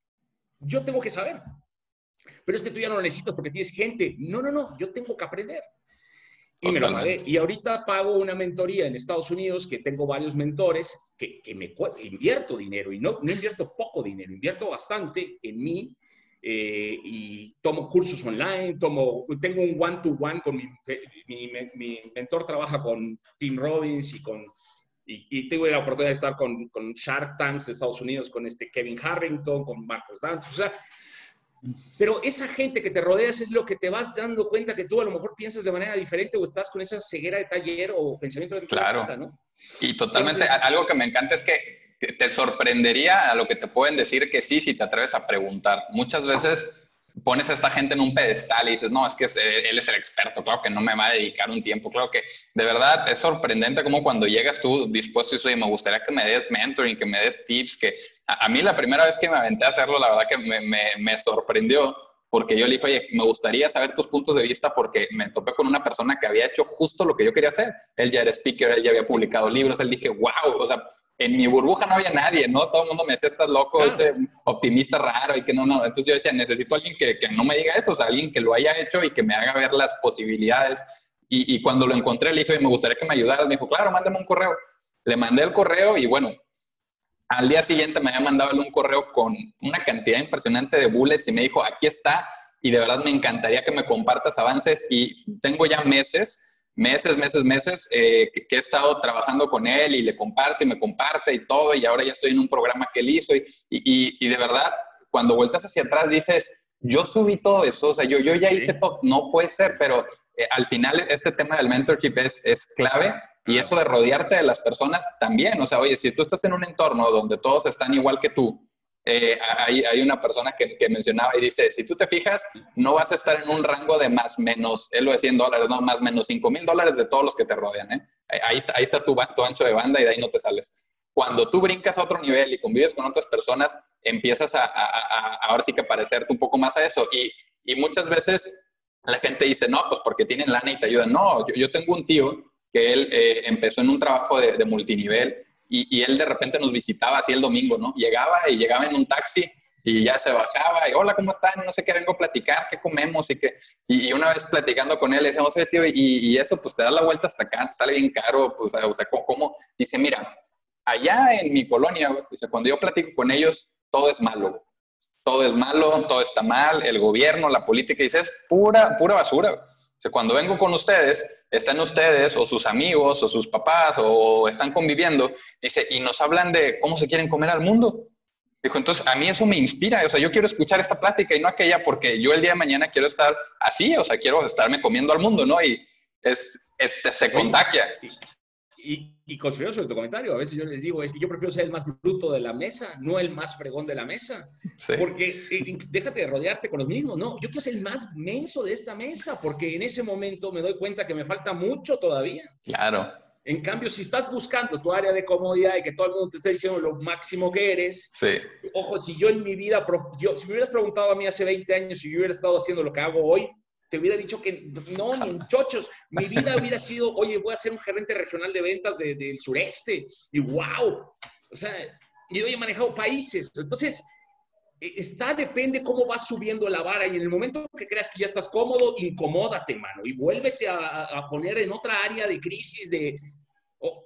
yo tengo que saber. Pero es que tú ya no lo necesitas porque tienes gente. No, no, no, yo tengo que aprender. Y me lo pagué. Y ahorita pago una mentoría en Estados Unidos que tengo varios mentores que, que me invierto dinero. Y no, no invierto poco dinero, invierto bastante en mí eh, y tomo cursos online, tomo, tengo un one-to-one con mi, mi, mi, mentor, trabaja con Tim Robbins y con... Y, tengo la oportunidad de estar con, con, Shark Tanks de Estados Unidos, con este Kevin Harrington, con Marcos Dance, o sea, pero esa gente que te rodeas es lo que te vas dando cuenta que tú a lo mejor piensas de manera diferente o estás con esa ceguera de taller o pensamiento de Claro. ¿no? Y totalmente, algo que me encanta es que te sorprendería a lo que te pueden decir que sí si te atreves a preguntar. Muchas veces pones a esta gente en un pedestal y dices, no, es que él es el experto, claro que no me va a dedicar un tiempo, claro que de verdad es sorprendente como cuando llegas tú dispuesto y me gustaría que me des mentoring, que me des tips, que a, mí la primera vez que me aventé a hacerlo, la verdad que me, me sorprendió porque yo le dije, oye, me gustaría saber tus puntos de vista porque me topé con una persona que había hecho justo lo que yo quería hacer. Él ya era speaker, él ya había publicado libros, él dije, wow, o sea, en mi burbuja no había nadie, ¿no? Todo el mundo me decía, estás loco, este optimista raro y que no, no. Entonces yo decía, necesito a alguien que, que, no me diga eso, o sea, alguien que lo haya hecho y que me haga ver las posibilidades. Y, y cuando lo encontré, le dije, me gustaría que me ayudaras. Me dijo, claro, mándame un correo. Le mandé el correo y bueno, al día siguiente me había mandado un correo con una cantidad impresionante de bullets y me dijo, aquí está y de verdad me encantaría que me compartas avances y tengo ya meses meses, meses, meses eh, que, he estado trabajando con él y le comparte y me comparte y todo, y ahora ya estoy en un programa que él hizo, y, y, y de verdad, cuando vueltas hacia atrás dices, yo subí todo eso, o sea, yo, yo ya hice todo, no puede ser, pero eh, al final este tema del mentorship es, es clave y eso de rodearte de las personas también, o sea, oye, si tú estás en un entorno donde todos están igual que tú, eh, hay, hay, una persona que, que, mencionaba y dice, si tú te fijas, no vas a estar en un rango de más menos, él lo de 100 dólares, no, más menos 5 mil dólares de todos los que te rodean. ¿eh? Ahí, está, ahí está tu, tu ancho de banda y de ahí no te sales. Cuando tú brincas a otro nivel y convives con otras personas, empiezas a, a, ahora sí que parecerte un poco más a eso. Y, y, muchas veces la gente dice, no, pues porque tienen lana y te ayudan. No, yo, yo tengo un tío que él eh, empezó en un trabajo de, de multinivel y, él de repente nos visitaba así el domingo, ¿no? Llegaba y llegaba en un taxi y ya se bajaba y hola, ¿cómo están? No sé qué, vengo a platicar, ¿qué comemos? Y, que, y, una vez platicando con él, le decíamos, tío, y, y, eso, pues te das la vuelta hasta acá, te sale bien caro, pues, o sea, ¿cómo? Dice, mira, allá en mi colonia, dice, cuando yo platico con ellos, todo es malo. Todo es malo, todo está mal, el gobierno, la política, dice, es pura, pura basura cuando vengo con ustedes, están ustedes o sus amigos o sus papás o están conviviendo, dice, y nos hablan de cómo se quieren comer al mundo. Dijo, entonces a mí eso me inspira, o sea, yo quiero escuchar esta plática y no aquella porque yo el día de mañana quiero estar así, o sea, quiero estarme comiendo al mundo, ¿no? Y es, este, se contagia y, y construyó sobre tu comentario. A veces yo les digo, es que yo prefiero ser el más bruto de la mesa, no el más fregón de la mesa. Porque eh, déjate de rodearte con los mismos. No, yo quiero ser el más menso de esta mesa, porque en ese momento me doy cuenta que me falta mucho todavía. Claro. En cambio, si estás buscando tu área de comodidad y que todo el mundo te esté diciendo lo máximo que eres, sí. ojo, si yo en mi vida, yo, si me hubieras preguntado a mí hace 20 años si yo hubiera estado haciendo lo que hago hoy, te hubiera dicho que no, ni en chochos. Mi vida hubiera sido, oye, voy a ser un gerente regional de ventas del sureste. Y wow. O sea, y hoy he manejado países. Entonces, e, está, depende cómo vas subiendo la vara y en el momento que creas que ya estás cómodo, incomódate, mano, y vuélvete a, poner en otra área de crisis de...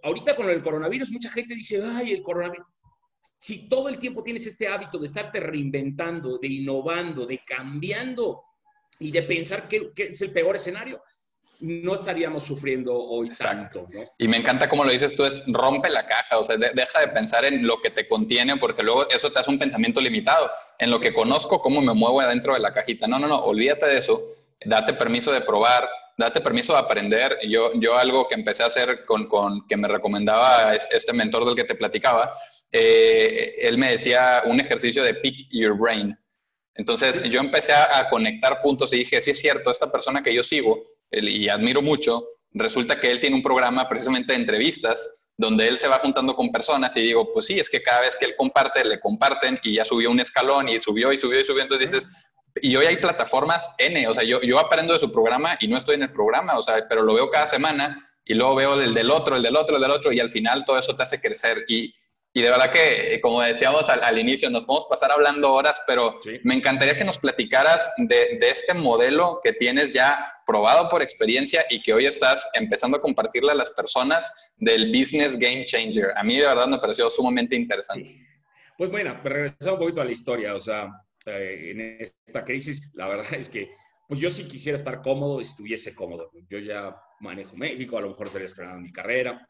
ahorita con el coronavirus, mucha gente dice, ay, el coronavirus. Si todo el tiempo tienes este hábito de estarte reinventando, de innovando, de cambiando y de pensar que, que es el peor escenario, no estaríamos sufriendo hoy Exacto. tanto. Y me encanta como lo dices tú, es rompe la caja, o sea, deja de pensar en lo que te contiene, porque luego eso te hace un pensamiento limitado, en lo que conozco, cómo me muevo adentro de la cajita. No, no, no, olvídate de eso, date permiso de probar, date permiso de aprender. Yo, yo algo que empecé a hacer con, con que me recomendaba este mentor del que te platicaba, eh, él me decía un ejercicio de pick your brain. Entonces yo empecé a, conectar puntos y dije, sí es cierto, esta persona que yo sigo, y admiro mucho, resulta que él tiene un programa precisamente de entrevistas donde él se va juntando con personas y digo, pues sí, es que cada vez que él comparte, le comparten y ya subió un escalón y subió y subió y subió, entonces dices, y hoy hay plataformas N, o sea, yo, yo aprendo de su programa y no estoy en el programa, o sea, pero lo veo cada semana y luego veo el del otro, el del otro, el del otro y al final todo eso te hace crecer y, y de verdad que, eh, como decíamos al, inicio, nos podemos pasar hablando horas, pero me encantaría que nos platicaras de, este modelo que tienes ya probado por experiencia y que hoy estás empezando a compartirle a las personas del Business Game Changer. A mí de verdad me pareció sumamente interesante. Pues bueno, regresando un poquito a la historia, o sea, eh, en esta crisis, la verdad es que pues yo sí quisiera estar cómodo, estuviese cómodo. Yo ya manejo México, a lo mejor estaría esperando mi carrera,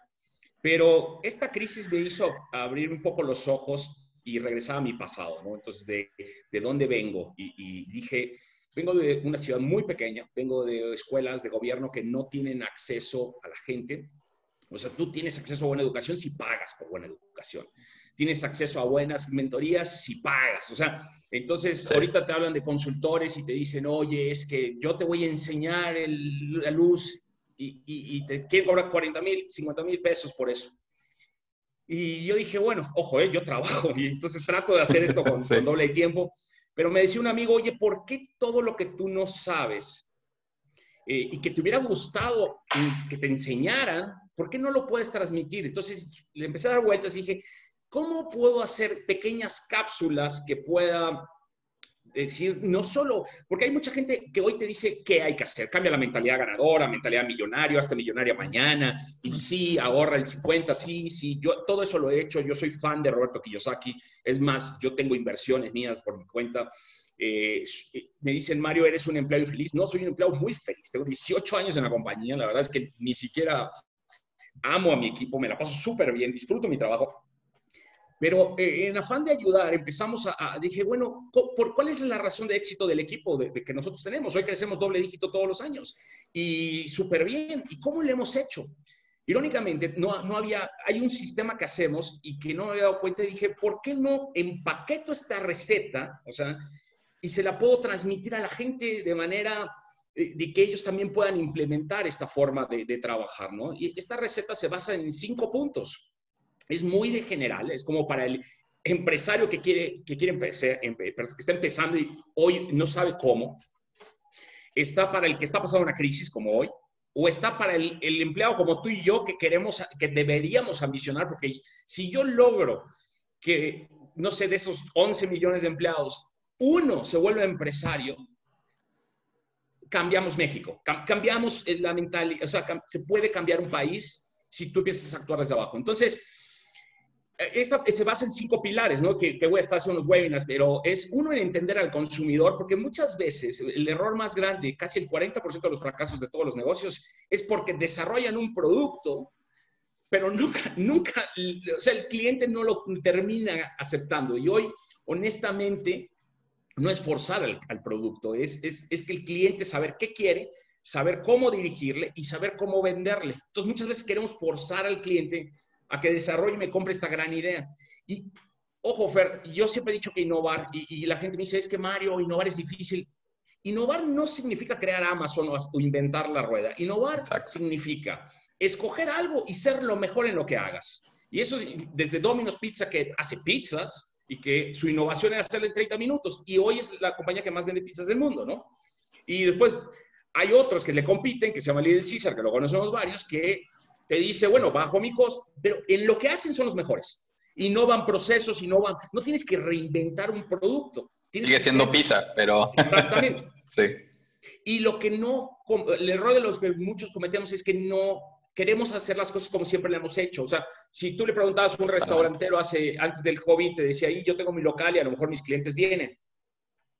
pero esta crisis me hizo abrir un poco los ojos y regresar a mi pasado, ¿no? Entonces, ¿de, de dónde vengo? Y, dije, vengo de una ciudad muy pequeña, vengo de escuelas de gobierno que no tienen acceso a la gente. O sea, tú tienes acceso a buena educación si pagas por buena educación. Tienes acceso a buenas mentorías si pagas. O sea, entonces ahorita te hablan de consultores y te dicen, oye, es que yo te voy a enseñar la luz y, te quieren cobrar 40 mil, 50 mil pesos por eso. Y yo dije, bueno, ojo, eh, yo trabajo y entonces trato de hacer esto con, doble tiempo. Pero me decía un amigo, oye, ¿por qué todo lo que tú no sabes eh, y que te hubiera gustado que te enseñaran, ¿por qué no lo puedes transmitir? Entonces le empecé a dar vueltas y dije, ¿cómo puedo hacer pequeñas cápsulas que pueda decir, no solo, porque hay mucha gente que hoy te dice qué hay que hacer, cambia la mentalidad ganadora, mentalidad millonario, hasta millonaria mañana, y sí, ahorra el 50, sí, sí, yo todo eso lo he hecho, yo soy fan de Roberto Kiyosaki, es más, yo tengo inversiones mías por mi cuenta. Eh, me dicen, Mario, eres un empleado feliz. No, soy un empleado muy feliz. Tengo 18 años en la compañía. La verdad es que ni siquiera amo a mi equipo, me la paso súper bien, disfruto mi trabajo, pero eh, en afán de ayudar, empezamos a, dije, bueno, ¿por cuál es la razón de éxito del equipo de, que nosotros tenemos? Hoy crecemos doble dígito todos los años y súper bien. ¿Y cómo le hemos hecho? Irónicamente, no, no había, hay un sistema que hacemos y que no me había dado cuenta y dije, ¿por qué no empaqueto esta receta? O sea, y se la puedo transmitir a la gente de manera eh, de que ellos también puedan implementar esta forma de, de trabajar, ¿no? Y esta receta se basa en cinco puntos es muy de general, es como para el empresario que quiere, que quiere empezar, que está empezando y hoy no sabe cómo, está para el que está pasando una crisis como hoy, o está para el, el, empleado como tú y yo que queremos, que deberíamos ambicionar, porque si yo logro que, no sé, de esos 11 millones de empleados, uno se vuelve empresario, cambiamos México, cambiamos la mentalidad, o sea, se puede cambiar un país si tú empiezas a actuar desde abajo. Entonces, esta se basa en cinco pilares, ¿no? Que, voy a estar haciendo unos webinars, pero es uno en entender al consumidor, porque muchas veces el error más grande, casi el 40% de los fracasos de todos los negocios, es porque desarrollan un producto, pero nunca, nunca, o sea, el cliente no lo termina aceptando. Y hoy, honestamente, no es forzar al, al producto, es, es, es que el cliente saber qué quiere, saber cómo dirigirle y saber cómo venderle. Entonces, muchas veces queremos forzar al cliente a que desarrolle y me compre esta gran idea. Y ojo, Fer, yo siempre he dicho que innovar, y, la gente me dice, es que Mario, innovar es difícil. Innovar no significa crear Amazon o, inventar la rueda. Innovar significa escoger algo y ser lo mejor en lo que hagas. Y eso desde Domino's Pizza, que hace pizzas y que su innovación era hacerle en 30 minutos. Y hoy es la compañía que más vende pizzas del mundo, ¿no? Y después hay otros que le compiten, que se llama Little Caesar, que lo conocemos varios, que te dice, bueno, bajo mi costo, pero en lo que hacen son los mejores. Innovan procesos, innovan. No tienes que reinventar un producto. Sigue siendo pizza, pero. Exactamente. sí. Y lo que no, el error de los que muchos cometemos es que no queremos hacer las cosas como siempre le hemos hecho. O sea, si tú le preguntabas a un restaurantero hace, antes del COVID, te decía, ahí yo tengo mi local y a lo mejor mis clientes vienen.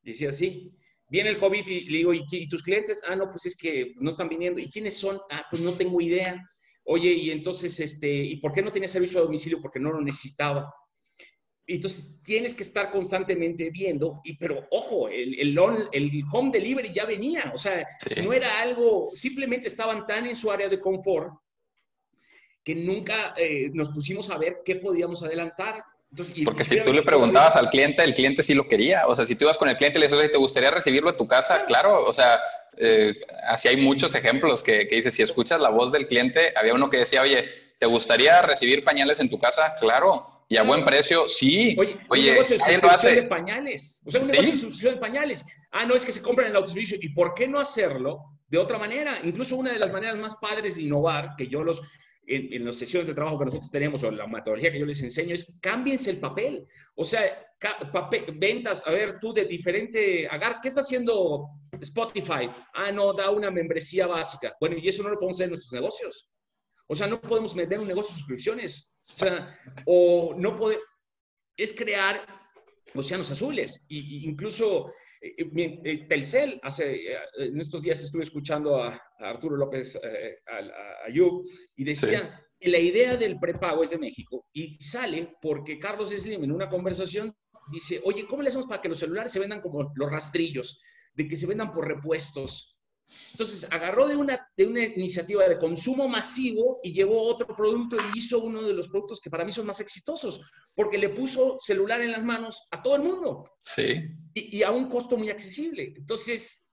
Decía, sí. Viene el COVID y le digo, ¿y, tus clientes? Ah, no, pues es que no están viniendo. ¿Y quiénes son? Ah, pues no tengo idea. Oye, y entonces, este, ¿y por qué no tenía servicio a domicilio? Porque no lo necesitaba. Entonces tienes que estar constantemente viendo, y, pero ojo, el, el, el home delivery ya venía, o sea, no era algo, simplemente estaban tan en su área de confort que nunca eh, nos pusimos a ver qué podíamos adelantar. Porque si tú le preguntabas al cliente, el cliente sí lo quería. O sea, si tú ibas con el cliente y le dices, ¿te gustaría recibirlo a tu casa? Claro, o sea, eh, así hay muchos ejemplos que, que dices, si escuchas la voz del cliente, había uno que decía, oye, ¿te gustaría recibir pañales en tu casa? Claro. Y a buen precio, sí. Oye, Oye un negocio de suscripción de pañales. O sea, un negocio de suscripción de pañales. Ah, no, es que se compran en el autoservicio. ¿Y por qué no hacerlo de otra manera? Incluso una de las maneras más padres de innovar, que yo los, en, las sesiones de trabajo que nosotros tenemos, o la metodología que yo les enseño, es cámbiense el papel. O sea, ventas, a ver, tú de diferente, agar, ¿qué está haciendo Spotify? Ah, no, da una membresía básica. Bueno, y eso no lo podemos hacer en nuestros negocios. O sea, no podemos meter un negocio de suscripciones. O sea, o no puede, es crear océanos azules. Y, incluso Telcel, hace, eh, en estos días estuve escuchando a, Arturo López a, Ayub y decía, la idea del prepago es de México y sale porque Carlos Slim en una conversación dice, oye, ¿cómo le hacemos para que los celulares se vendan como los rastrillos? De que se vendan por repuestos. Entonces, agarró de una, de una iniciativa de consumo masivo y llevó otro producto y hizo uno de los productos que para mí son más exitosos, porque le puso celular en las manos a todo el mundo. Sí. Y, a un costo muy accesible. Entonces,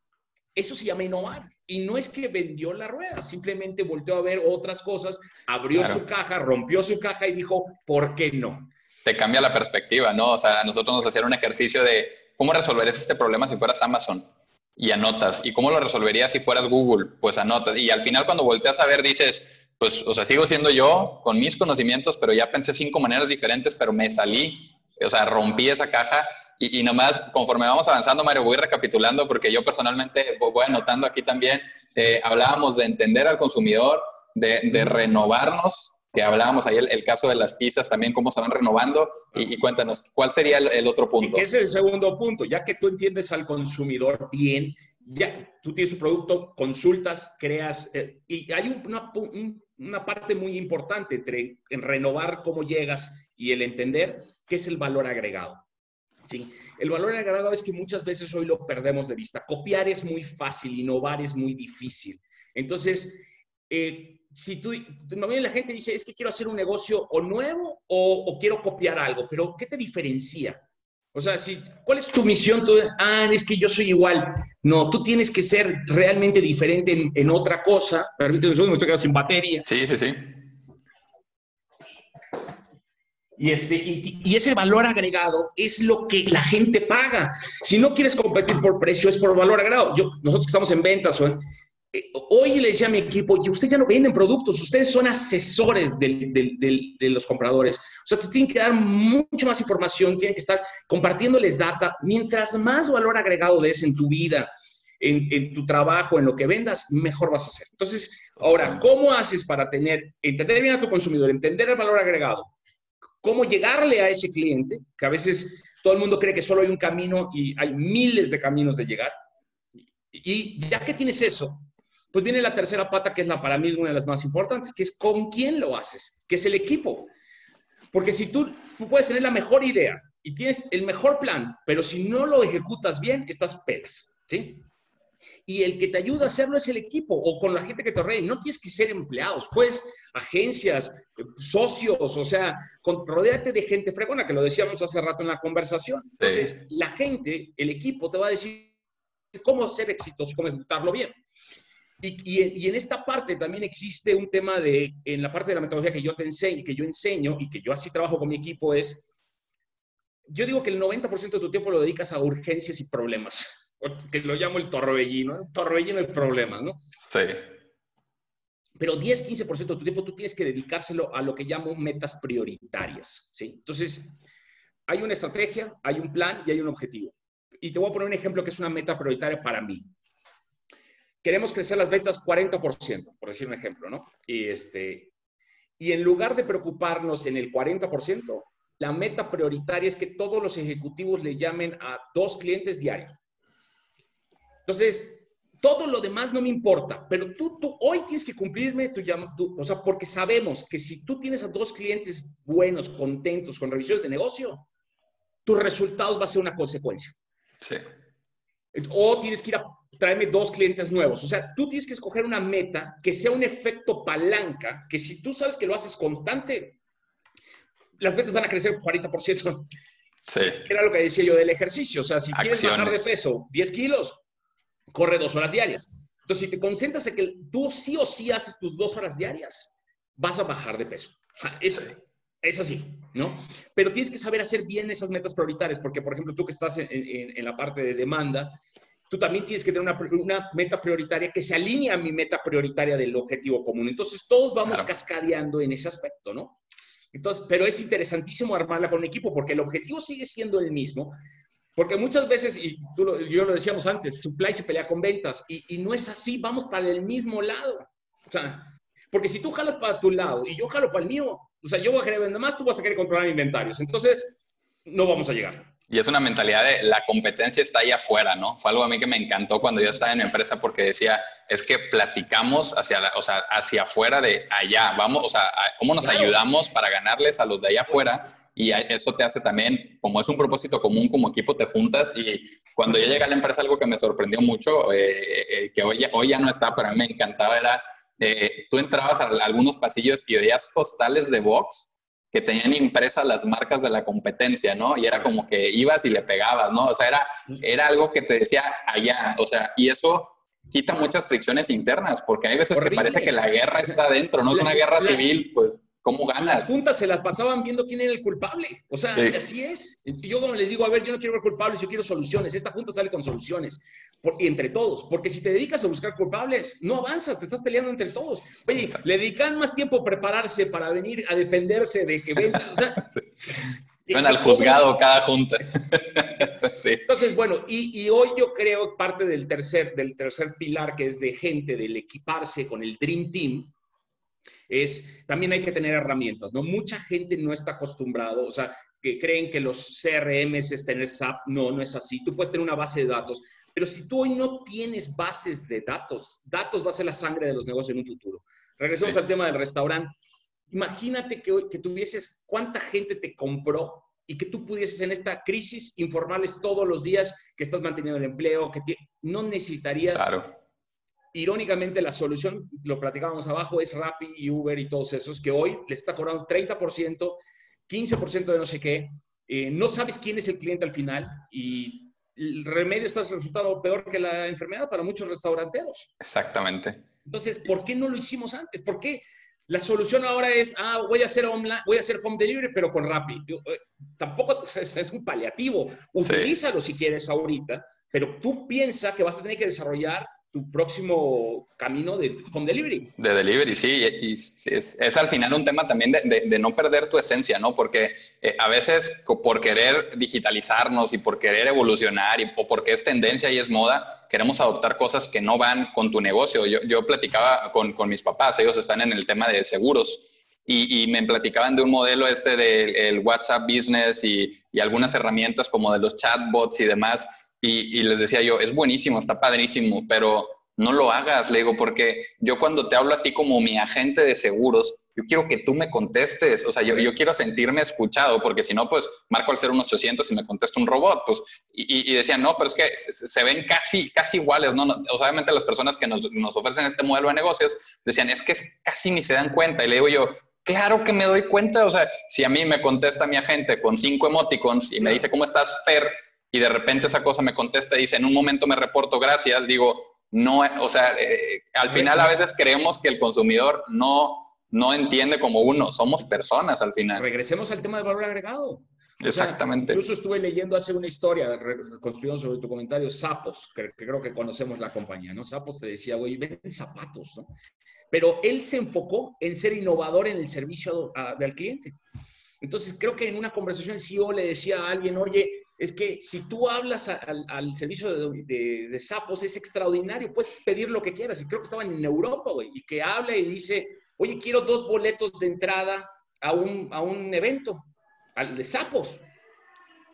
eso se llama innovar. Y no es que vendió la rueda, simplemente volteó a ver otras cosas, abrió su caja, rompió su caja y dijo, ¿por qué no? Te cambia la perspectiva, ¿no? O sea, a nosotros nos hacían un ejercicio de cómo resolver este problema si fueras Amazon y anotas. ¿Y cómo lo resolverías si fueras Google? Pues anotas. Y al final cuando volteas a ver dices, pues, o sea, sigo siendo yo con mis conocimientos, pero ya pensé cinco maneras diferentes, pero me salí, o sea, rompí esa caja y, y nomás conforme vamos avanzando, Mario, voy recapitulando porque yo personalmente voy anotando aquí también, eh, hablábamos de entender al consumidor, de, de renovarnos que hablábamos ahí el, caso de las pizzas también, cómo se van renovando. Y, cuéntanos, ¿cuál sería el, otro punto? ¿Qué es el segundo punto? Ya que tú entiendes al consumidor bien, ya tú tienes un producto, consultas, creas, eh, y hay una, una, parte muy importante entre en renovar cómo llegas y el entender qué es el valor agregado. ¿sí? El valor agregado es que muchas veces hoy lo perdemos de vista. Copiar es muy fácil, innovar es muy difícil. Entonces, eh, si tú, la gente dice, es que quiero hacer un negocio o nuevo o, quiero copiar algo, pero ¿qué te diferencia? O sea, si, ¿cuál es tu misión? ah, es que yo soy igual. No, tú tienes que ser realmente diferente en, otra cosa. Permíteme un segundo, me estoy quedando sin batería. Sí, sí, sí. Y, este, y, ese valor agregado es lo que la gente paga. Si no quieres competir por precio, es por valor agregado. Yo, nosotros que estamos en ventas, hoy le decía a mi equipo, y ustedes ya no venden productos, ustedes son asesores de los compradores. O sea, te tienen que dar mucha más información, tienen que estar compartiéndoles data. Mientras más valor agregado des en tu vida, en, tu trabajo, en lo que vendas, mejor vas a hacer. Entonces, ahora, ¿cómo haces para tener, entender bien a tu consumidor, entender el valor agregado? ¿Cómo llegarle a ese cliente? Que a veces todo el mundo cree que solo hay un camino y hay miles de caminos de llegar. Y ya que tienes eso, pues viene la tercera pata, que es la para mí una de las más importantes, que es con quién lo haces, que es el equipo. Porque si tú, puedes tener la mejor idea y tienes el mejor plan, pero si no lo ejecutas bien, estás pelas, ¿sí? Y el que te ayuda a hacerlo es el equipo o con la gente que te rodea. No tienes que ser empleados, pues agencias, socios, o sea, con, rodéate de gente fregona, que lo decíamos hace rato en la conversación. Entonces, la gente, el equipo te va a decir cómo ser exitoso, cómo ejecutarlo bien. Y, en esta parte también existe un tema de, en la parte de la metodología que yo te enseño, que yo enseño y que yo así trabajo con mi equipo es, yo digo que el 90% de tu tiempo lo dedicas a urgencias y problemas. que lo llamo el torbellino, el torbellino de problemas, ¿no? Sí. Pero 10, 15% de tu tiempo tú tienes que dedicárselo a lo que llamo metas prioritarias, ¿sí? Entonces, hay una estrategia, hay un plan y hay un objetivo. Y te voy a poner un ejemplo que es una meta prioritaria para mí. Queremos crecer las ventas 40%, por decir un ejemplo, ¿no? Y, este, y en lugar de preocuparnos en el 40%, la meta prioritaria es que todos los ejecutivos le llamen a dos clientes diarios. Entonces, todo lo demás no me importa, pero tú, tú hoy tienes que cumplirme tu llamado, o sea, porque sabemos que si tú tienes a dos clientes buenos, contentos, con revisiones de negocio, tus resultados va a ser una consecuencia. Sí. O tienes que ir a traerme dos clientes nuevos. O sea, tú tienes que escoger una meta que sea un efecto palanca, que si tú sabes que lo haces constante, las ventas van a crecer 40%. Sí. Era lo que decía yo del ejercicio. O sea, si quieres bajar de peso 10 kilos, corre dos horas diarias. Entonces, si te concentras en que tú sí o sí haces tus dos horas diarias, vas a bajar de peso. O sea, es, es así, ¿no? Pero tienes que saber hacer bien esas metas prioritarias, porque, por ejemplo, tú que estás en, en, la parte de demanda, tú también tienes que tener una, una, meta prioritaria que se alinee a mi meta prioritaria del objetivo común. Entonces, todos vamos cascadeando en ese aspecto, ¿no? Entonces, pero es interesantísimo armarla con un equipo porque el objetivo sigue siendo el mismo, porque muchas veces, y tú lo, yo lo decíamos antes, supply se pelea con ventas, y, y, no es así, vamos para el mismo lado. O sea, porque si tú jalas para tu lado y yo jalo para el mío, o sea, yo voy a querer vender más, tú vas a querer controlar inventarios. Entonces, no vamos a llegar. Y es una mentalidad de la competencia está ahí afuera, ¿no? Fue algo a mí que me encantó cuando yo estaba en la empresa porque decía, es que platicamos hacia, la, o sea, hacia afuera de allá, vamos, o sea, cómo nos ayudamos para ganarles a los de allá afuera y eso te hace también, como es un propósito común, como equipo te juntas y cuando yo llegué a la empresa algo que me sorprendió mucho, eh, eh, que hoy, hoy ya no está, pero a mí me encantaba, era, eh, tú entrabas a algunos pasillos y veías postales de box que tenían impresas las marcas de la competencia, ¿no? Y era como que ibas y le pegabas, ¿no? O sea, era, era algo que te decía allá, o sea, y eso quita muchas fricciones internas, porque hay veces que parece que la guerra está dentro, no es una guerra civil, pues ¿Cómo ganas? Las juntas se las pasaban viendo quién era el culpable. O sea, así es. Yo como les digo, a ver, yo no quiero ver culpables, yo quiero soluciones. Esta junta sale con soluciones. y entre todos. Porque si te dedicas a buscar culpables, no avanzas, te estás peleando entre todos. Oye, le dedican más tiempo a prepararse para venir a defenderse de que ven. O sea, Ven al juzgado cada junta. sí. Entonces, bueno, y, y, hoy yo creo parte del tercer, del tercer pilar que es de gente, del equiparse con el Dream Team, es también hay que tener herramientas, ¿no? Mucha gente no está acostumbrado, o sea, que creen que los CRMs es tener SAP, no, no es así. Tú puedes tener una base de datos, pero si tú hoy no tienes bases de datos, datos va a ser la sangre de los negocios en un futuro. Regresemos al tema del restaurante. Imagínate que, que tuvieses cuánta gente te compró y que tú pudieses en esta crisis informarles todos los días que estás manteniendo el empleo, que no necesitarías claro irónicamente, la solución, lo platicábamos abajo, es Rappi y Uber y todos esos, que hoy les está cobrando 30%, 15% de no sé qué. Eh, no sabes quién es el cliente al final y el remedio está resultando peor que la enfermedad para muchos restauranteros. Exactamente. Entonces, ¿por qué no lo hicimos antes? ¿Por qué la solución ahora es, ah, voy a hacer online, voy a hacer home delivery, pero con Rappi? Eh, tampoco es, un paliativo. Utilízalo si quieres ahorita, pero tú piensas que vas a tener que desarrollar tu próximo camino de home delivery. De delivery, sí, y, es, es, al final un tema también de, de, no perder tu esencia, ¿no? Porque eh, a veces por querer digitalizarnos y por querer evolucionar y o porque es tendencia y es moda, queremos adoptar cosas que no van con tu negocio. Yo, yo platicaba con, con mis papás, ellos están en el tema de seguros. Y, y, me platicaban de un modelo este del WhatsApp Business y, y, algunas herramientas como de los chatbots y demás, y, les decía yo, es buenísimo, está padrísimo, pero no lo hagas, le digo, porque yo cuando te hablo a ti como mi agente de seguros, yo quiero que tú me contestes, o sea, yo, yo quiero sentirme escuchado, porque si no, pues marco al ser un 800 y me contesta un robot, pues, y, y, decían, no, pero es que se, ven casi, casi iguales, ¿no? obviamente las personas que nos, nos, ofrecen este modelo de negocios decían, es que casi ni se dan cuenta, y le digo yo, claro que me doy cuenta, o sea, si a mí me contesta mi agente con cinco emoticons y me dice, ¿cómo estás, Fer? Y de repente esa cosa me contesta y dice, en un momento me reporto gracias, digo, no, o sea, eh, al final a veces creemos que el consumidor no, no entiende como uno, somos personas al final. Regresemos al tema del valor agregado. Exactamente. incluso estuve leyendo hace una historia, construyendo sobre tu comentario, Sapos, que, creo que conocemos la compañía, ¿no? Sapos te decía, güey, venden zapatos, ¿no? Pero él se enfocó en ser innovador en el servicio del cliente. Entonces, creo que en una conversación el CEO le decía a alguien, oye, es que si tú hablas al, servicio de, de, sapos, es extraordinario, puedes pedir lo que quieras. Y creo que estaban en Europa, güey, y que habla y dice, oye, quiero dos boletos de entrada a un, a un evento, al de sapos.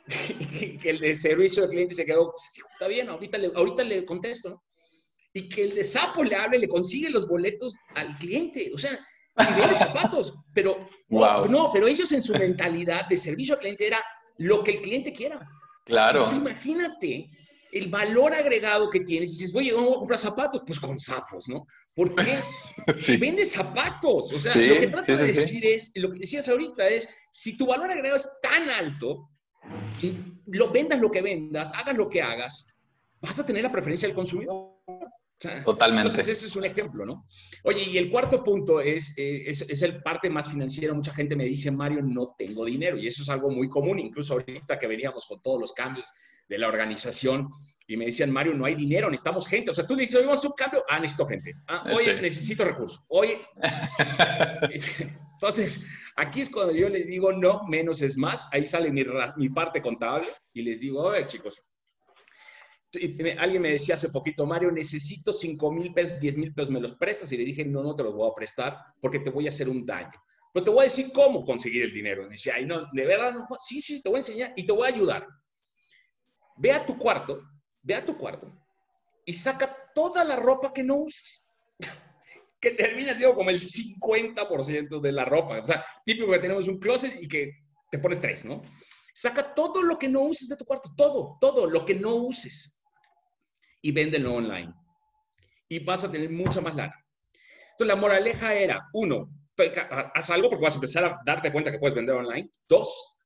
que el de servicio de cliente se quedó, está bien, ahorita le, ahorita le contesto, ¿no? Y que el de sapo le hable, le consigue los boletos al cliente. O sea, y vende zapatos, pero no, pero ellos en su mentalidad de servicio al cliente era lo que el cliente quiera. Claro. imagínate el valor agregado que tienes. Y dices, oye, vamos a comprar zapatos, pues con sapos, ¿no? ¿Por qué? Si vendes zapatos. O sea, lo que trato de decir es, lo que decías ahorita es, si tu valor agregado es tan alto, lo vendas lo que vendas, hagas lo que hagas, vas a tener la preferencia del consumidor. Totalmente. Entonces, ese es un ejemplo, ¿no? Oye, y el cuarto punto es, eh, es, es, el parte más financiero. Mucha gente me dice, Mario, no tengo dinero. Y eso es algo muy común, incluso ahorita que veníamos con todos los cambios de la organización. Y me decían, Mario, no hay dinero, necesitamos gente. O sea, tú dices, hoy vamos a un cambio. Ah, necesito gente. Ah, oye, necesito recursos. Oye. Entonces, aquí es cuando yo les digo, no, menos es más. Ahí sale mi, mi parte contable y les digo, a ver, chicos, alguien me decía hace poquito, Mario, necesito 5 mil pesos, 10 mil pesos, ¿me los prestas? Y le dije, no, no te los voy a prestar porque te voy a hacer un daño. Pero te voy a decir cómo conseguir el dinero. me decía, ay, no, de verdad, no, sí, sí, te voy a enseñar y te voy a ayudar. Ve a tu cuarto, ve a tu cuarto y saca toda la ropa que no usas. que termina siendo como el 50% de la ropa. O sea, típico que tenemos un closet y que te pones tres, ¿no? Saca todo lo que no uses de tu cuarto, todo, todo lo que no uses y véndelo online. Y vas a tener mucha más lana. Entonces, la moraleja era, uno, haz algo porque vas a empezar a darte cuenta que puedes vender online. Dos,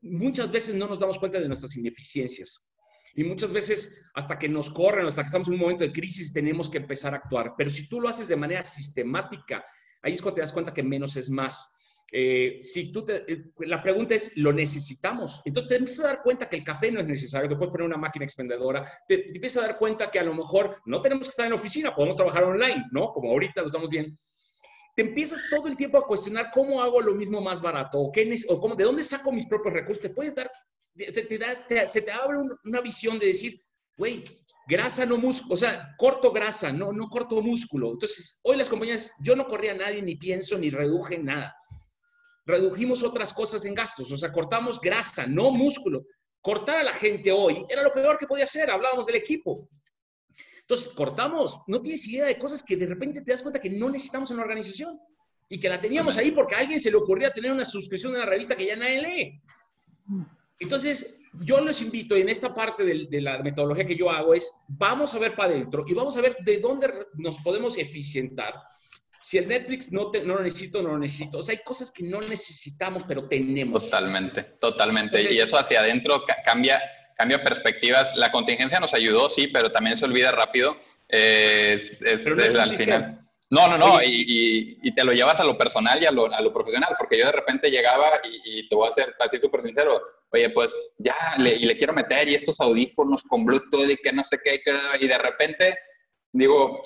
muchas veces no nos damos cuenta de nuestras ineficiencias. Y muchas veces, hasta que nos corren, hasta que estamos en un momento de crisis, tenemos que empezar a actuar. Pero si tú lo haces de manera sistemática, ahí es cuando te das cuenta que menos es más. Eh, si tú te, eh, la pregunta es, ¿lo necesitamos? Entonces te empiezas a dar cuenta que el café no es necesario, te puedes poner una máquina expendedora, te, te, empiezas a dar cuenta que a lo mejor no tenemos que estar en oficina, podemos trabajar online, ¿no? Como ahorita lo estamos bien. Te empiezas todo el tiempo a cuestionar cómo hago lo mismo más barato o, qué, o cómo, de dónde saco mis propios recursos. Te puedes dar, se te, da, se te abre una visión de decir, güey, grasa no músculo, o sea, corto grasa, no, no corto músculo. Entonces, hoy las compañías, yo no corría a nadie, ni pienso, ni reduje nada redujimos otras cosas en gastos, o sea, cortamos grasa, no músculo. Cortar a la gente hoy era lo peor que podía hacer, hablábamos del equipo. Entonces, cortamos, no tienes idea de cosas que de repente te das cuenta que no necesitamos en la organización y que la teníamos ahí porque a alguien se le ocurría tener una suscripción a una revista que ya nadie lee. Entonces, yo les invito, en esta parte de, de, la metodología que yo hago, es vamos a ver para adentro y vamos a ver de dónde nos podemos eficientar si el Netflix no, no lo necesito, no lo necesito. O sea, hay cosas que no necesitamos, pero tenemos. Totalmente, totalmente. y eso hacia adentro cambia, cambia perspectivas. La contingencia nos ayudó, sí, pero también se olvida rápido. es, es, al final. No, no, no, y, y, te lo llevas a lo personal y a lo, a lo profesional, porque yo de repente llegaba y, te voy a ser así súper sincero, oye, pues ya, le, y le quiero meter y estos audífonos con Bluetooth y que no sé qué, y de repente digo,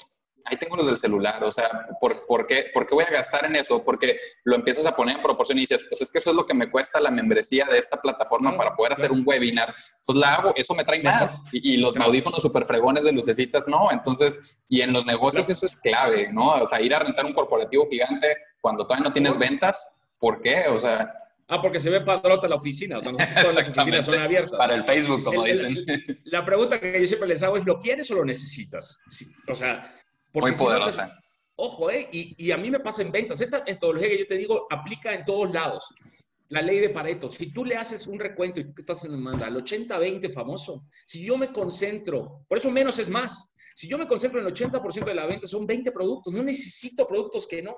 ahí tengo los del celular, o sea, ¿por, por, qué, ¿por, qué, voy a gastar en eso? Porque lo empiezas a poner en proporción y dices, pues es que eso es lo que me cuesta la membresía de esta plataforma para poder hacer un webinar, pues la hago, eso me trae más. Y, los audífonos super fregones de lucecitas, no, entonces, y en los negocios eso es clave, ¿no? O sea, ir a rentar un corporativo gigante cuando todavía no tienes ventas, ¿por qué? O sea... Ah, porque se ve padrota la oficina, o sea, no todas las oficinas son abiertas. Para el Facebook, como dicen. la pregunta que yo siempre les hago es, ¿lo quieres o lo necesitas? o sea, muy poderosa. ojo, ¿eh? Y, a mí me pasa en ventas. Esta metodología que yo te digo aplica en todos lados. La ley de Pareto. Si tú le haces un recuento y tú que estás en el manda, al 80-20 famoso, si yo me concentro, por eso menos es más. Si yo me concentro en el 80% de la venta, son 20 productos. No necesito productos que no.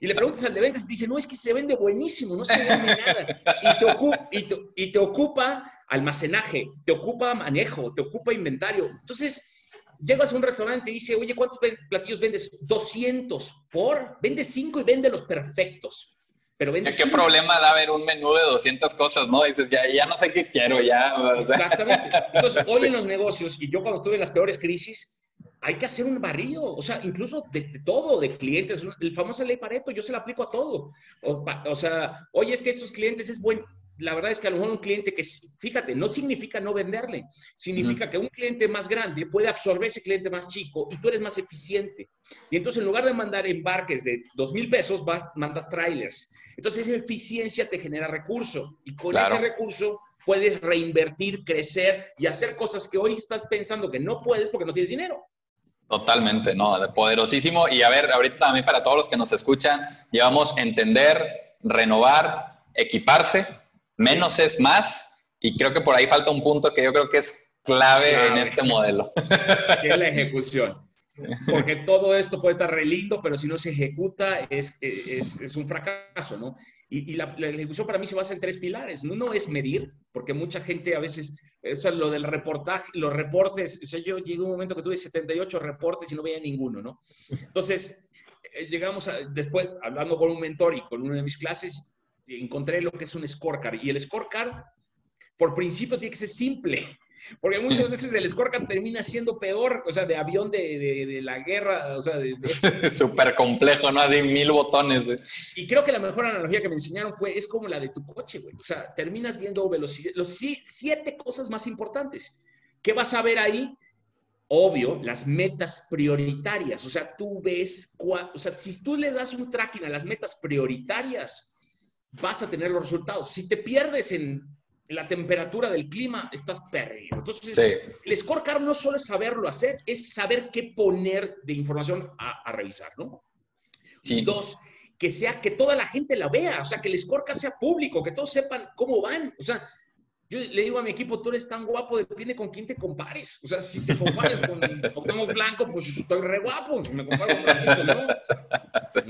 Y le preguntas al de ventas y dice, no, es que se vende buenísimo, no se vende nada. Y te, ocupa, y, y te ocupa almacenaje, te ocupa manejo, te ocupa inventario. Entonces, llegas a un restaurante y dice, oye, ¿cuántos platillos vendes? 200. ¿Por? Vende 5 y vende los perfectos. Pero ¿Qué problema da ver un menú de 200 cosas, no? Dices, ya, ya no sé qué quiero, ya. Exactamente. Entonces, hoy en los negocios, y yo cuando estuve en las peores crisis, hay que hacer un barrio, o sea, incluso de, todo, de clientes. El famoso ley Pareto, yo se la aplico a todo. O, o sea, oye, es que esos clientes es buen, la verdad es que a lo mejor un cliente que, fíjate, no significa no venderle, significa que un cliente más grande puede absorber ese cliente más chico y tú eres más eficiente. Y entonces en lugar de mandar embarques de dos mil pesos, mandas trailers. Entonces esa eficiencia te genera recurso y con ese recurso puedes reinvertir, crecer y hacer cosas que hoy estás pensando que no puedes porque no tienes dinero. Totalmente, no, poderosísimo. Y a ver, ahorita también para todos los que nos escuchan, llevamos entender, renovar, equiparse menos es más y creo que por ahí falta un punto que yo creo que es clave, en este modelo. Que es la ejecución. Porque todo esto puede estar re lindo, pero si no se ejecuta es, es, un fracaso, ¿no? Y, la, ejecución para mí se basa en tres pilares. Uno es medir, porque mucha gente a veces, eso es lo del reportaje, los reportes, o sea, yo llegué a un momento que tuve 78 reportes y no veía ninguno, ¿no? Entonces, eh, llegamos a, después, hablando con un mentor y con una de mis clases, encontré lo que es un scorecard. Y el scorecard, por principio, tiene que ser simple. Porque muchas veces el scorecard termina siendo peor, o sea, de avión de, la guerra, o sea, de... Súper complejo, ¿no? Hay mil botones. Y creo que la mejor analogía que me enseñaron fue, es como la de tu coche, güey. O sea, terminas viendo velocidad, los siete cosas más importantes. ¿Qué vas a ver ahí? Obvio, las metas prioritarias. O sea, tú ves, o sea, si tú le das un tracking a las metas prioritarias, vas a tener los resultados. Si te pierdes en la temperatura del clima, estás perdido. Entonces, el scorecard no solo es saberlo hacer, es saber qué poner de información a, revisar, ¿no? Y dos, que sea que toda la gente la vea, o sea, que el scorecard sea público, que todos sepan cómo van. O sea, yo le digo a mi equipo, tú eres tan guapo, depende con quién te compares. O sea, si te compares con Octavio Blanco, pues estoy re guapo. Si me comparo con Francisco, no.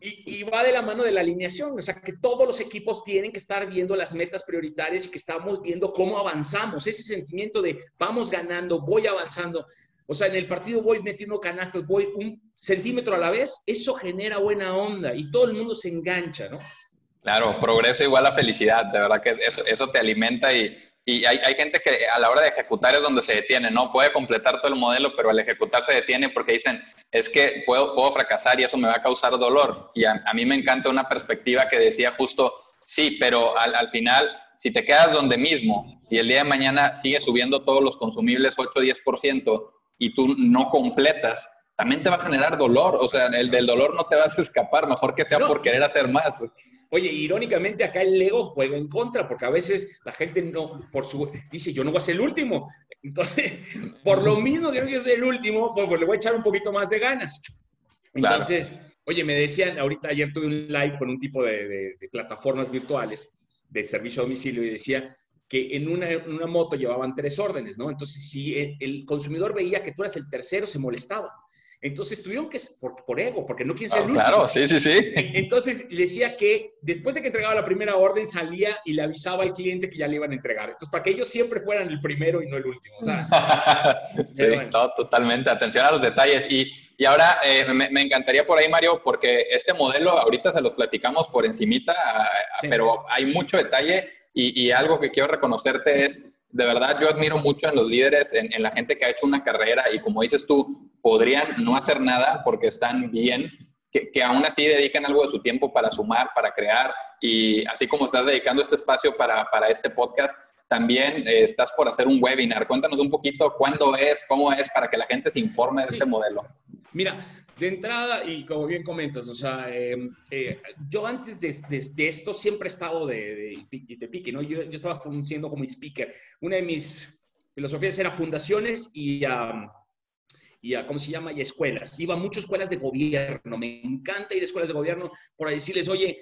Y, y, va de la mano de la alineación. O sea, que todos los equipos tienen que estar viendo las metas prioritarias y que estamos viendo cómo avanzamos. Ese sentimiento de vamos ganando, voy avanzando. O sea, en el partido voy metiendo canastas, voy un centímetro a la vez. Eso genera buena onda y todo el mundo se engancha, ¿no? Claro, progreso igual a felicidad, de verdad que eso, eso te alimenta y, y hay, hay, gente que a la hora de ejecutar es donde se detiene, ¿no? Puede completar todo el modelo, pero al ejecutar se detiene porque dicen, es que puedo, puedo fracasar y eso me va a causar dolor. Y a, mí me encanta una perspectiva que decía justo, sí, pero al, al, final, si te quedas donde mismo y el día de mañana sigues subiendo todos los consumibles 8 o 10% y tú no completas, también te va a generar dolor. O sea, el del dolor no te vas a escapar, mejor que sea por querer hacer más. Oye, irónicamente acá el ego juega en contra, porque a veces la gente no, por su, dice, yo no voy a ser el último. Entonces, por lo mismo que no quiero ser el último, pues, pues, le voy a echar un poquito más de ganas. Entonces, oye, me decían, ahorita ayer tuve un live con un tipo de, plataformas virtuales de servicio a domicilio y decía que en una, una, moto llevaban tres órdenes, ¿no? Entonces, si el consumidor veía que tú eras el tercero, se molestaba. Entonces tuvieron que, por, por ego, porque no quieren ser el último. Claro, sí, sí, sí. Entonces le decía que después de que entregaba la primera orden, salía y le avisaba al cliente que ya le iban a entregar. Entonces, para que ellos siempre fueran el primero y no el último. sí, totalmente. Atención a los detalles. Y, y ahora eh, me, me, encantaría por ahí, Mario, porque este modelo ahorita se los platicamos por encimita, pero hay mucho detalle y, y algo que quiero reconocerte es de verdad yo admiro mucho en los líderes, en, la gente que ha hecho una carrera y como dices tú, podrían no hacer nada porque están bien, que, que, aún así dedican algo de su tiempo para sumar, para crear y así como estás dedicando este espacio para este podcast, también eh, estás por hacer un webinar. Cuéntanos un poquito cuándo es, cómo es, para que la gente se informe de este modelo. Mira, de entrada, y como bien comentas, o sea, em, eh, yo antes de, de, esto siempre he estado de, de, pique, ¿no? Yo, yo, estaba funcionando como speaker. Una de mis filosofías era fundaciones y, y a, ¿cómo se llama? Y escuelas. Iba a muchas escuelas de gobierno. Me encanta ir a escuelas de gobierno para decirles, oye, eh,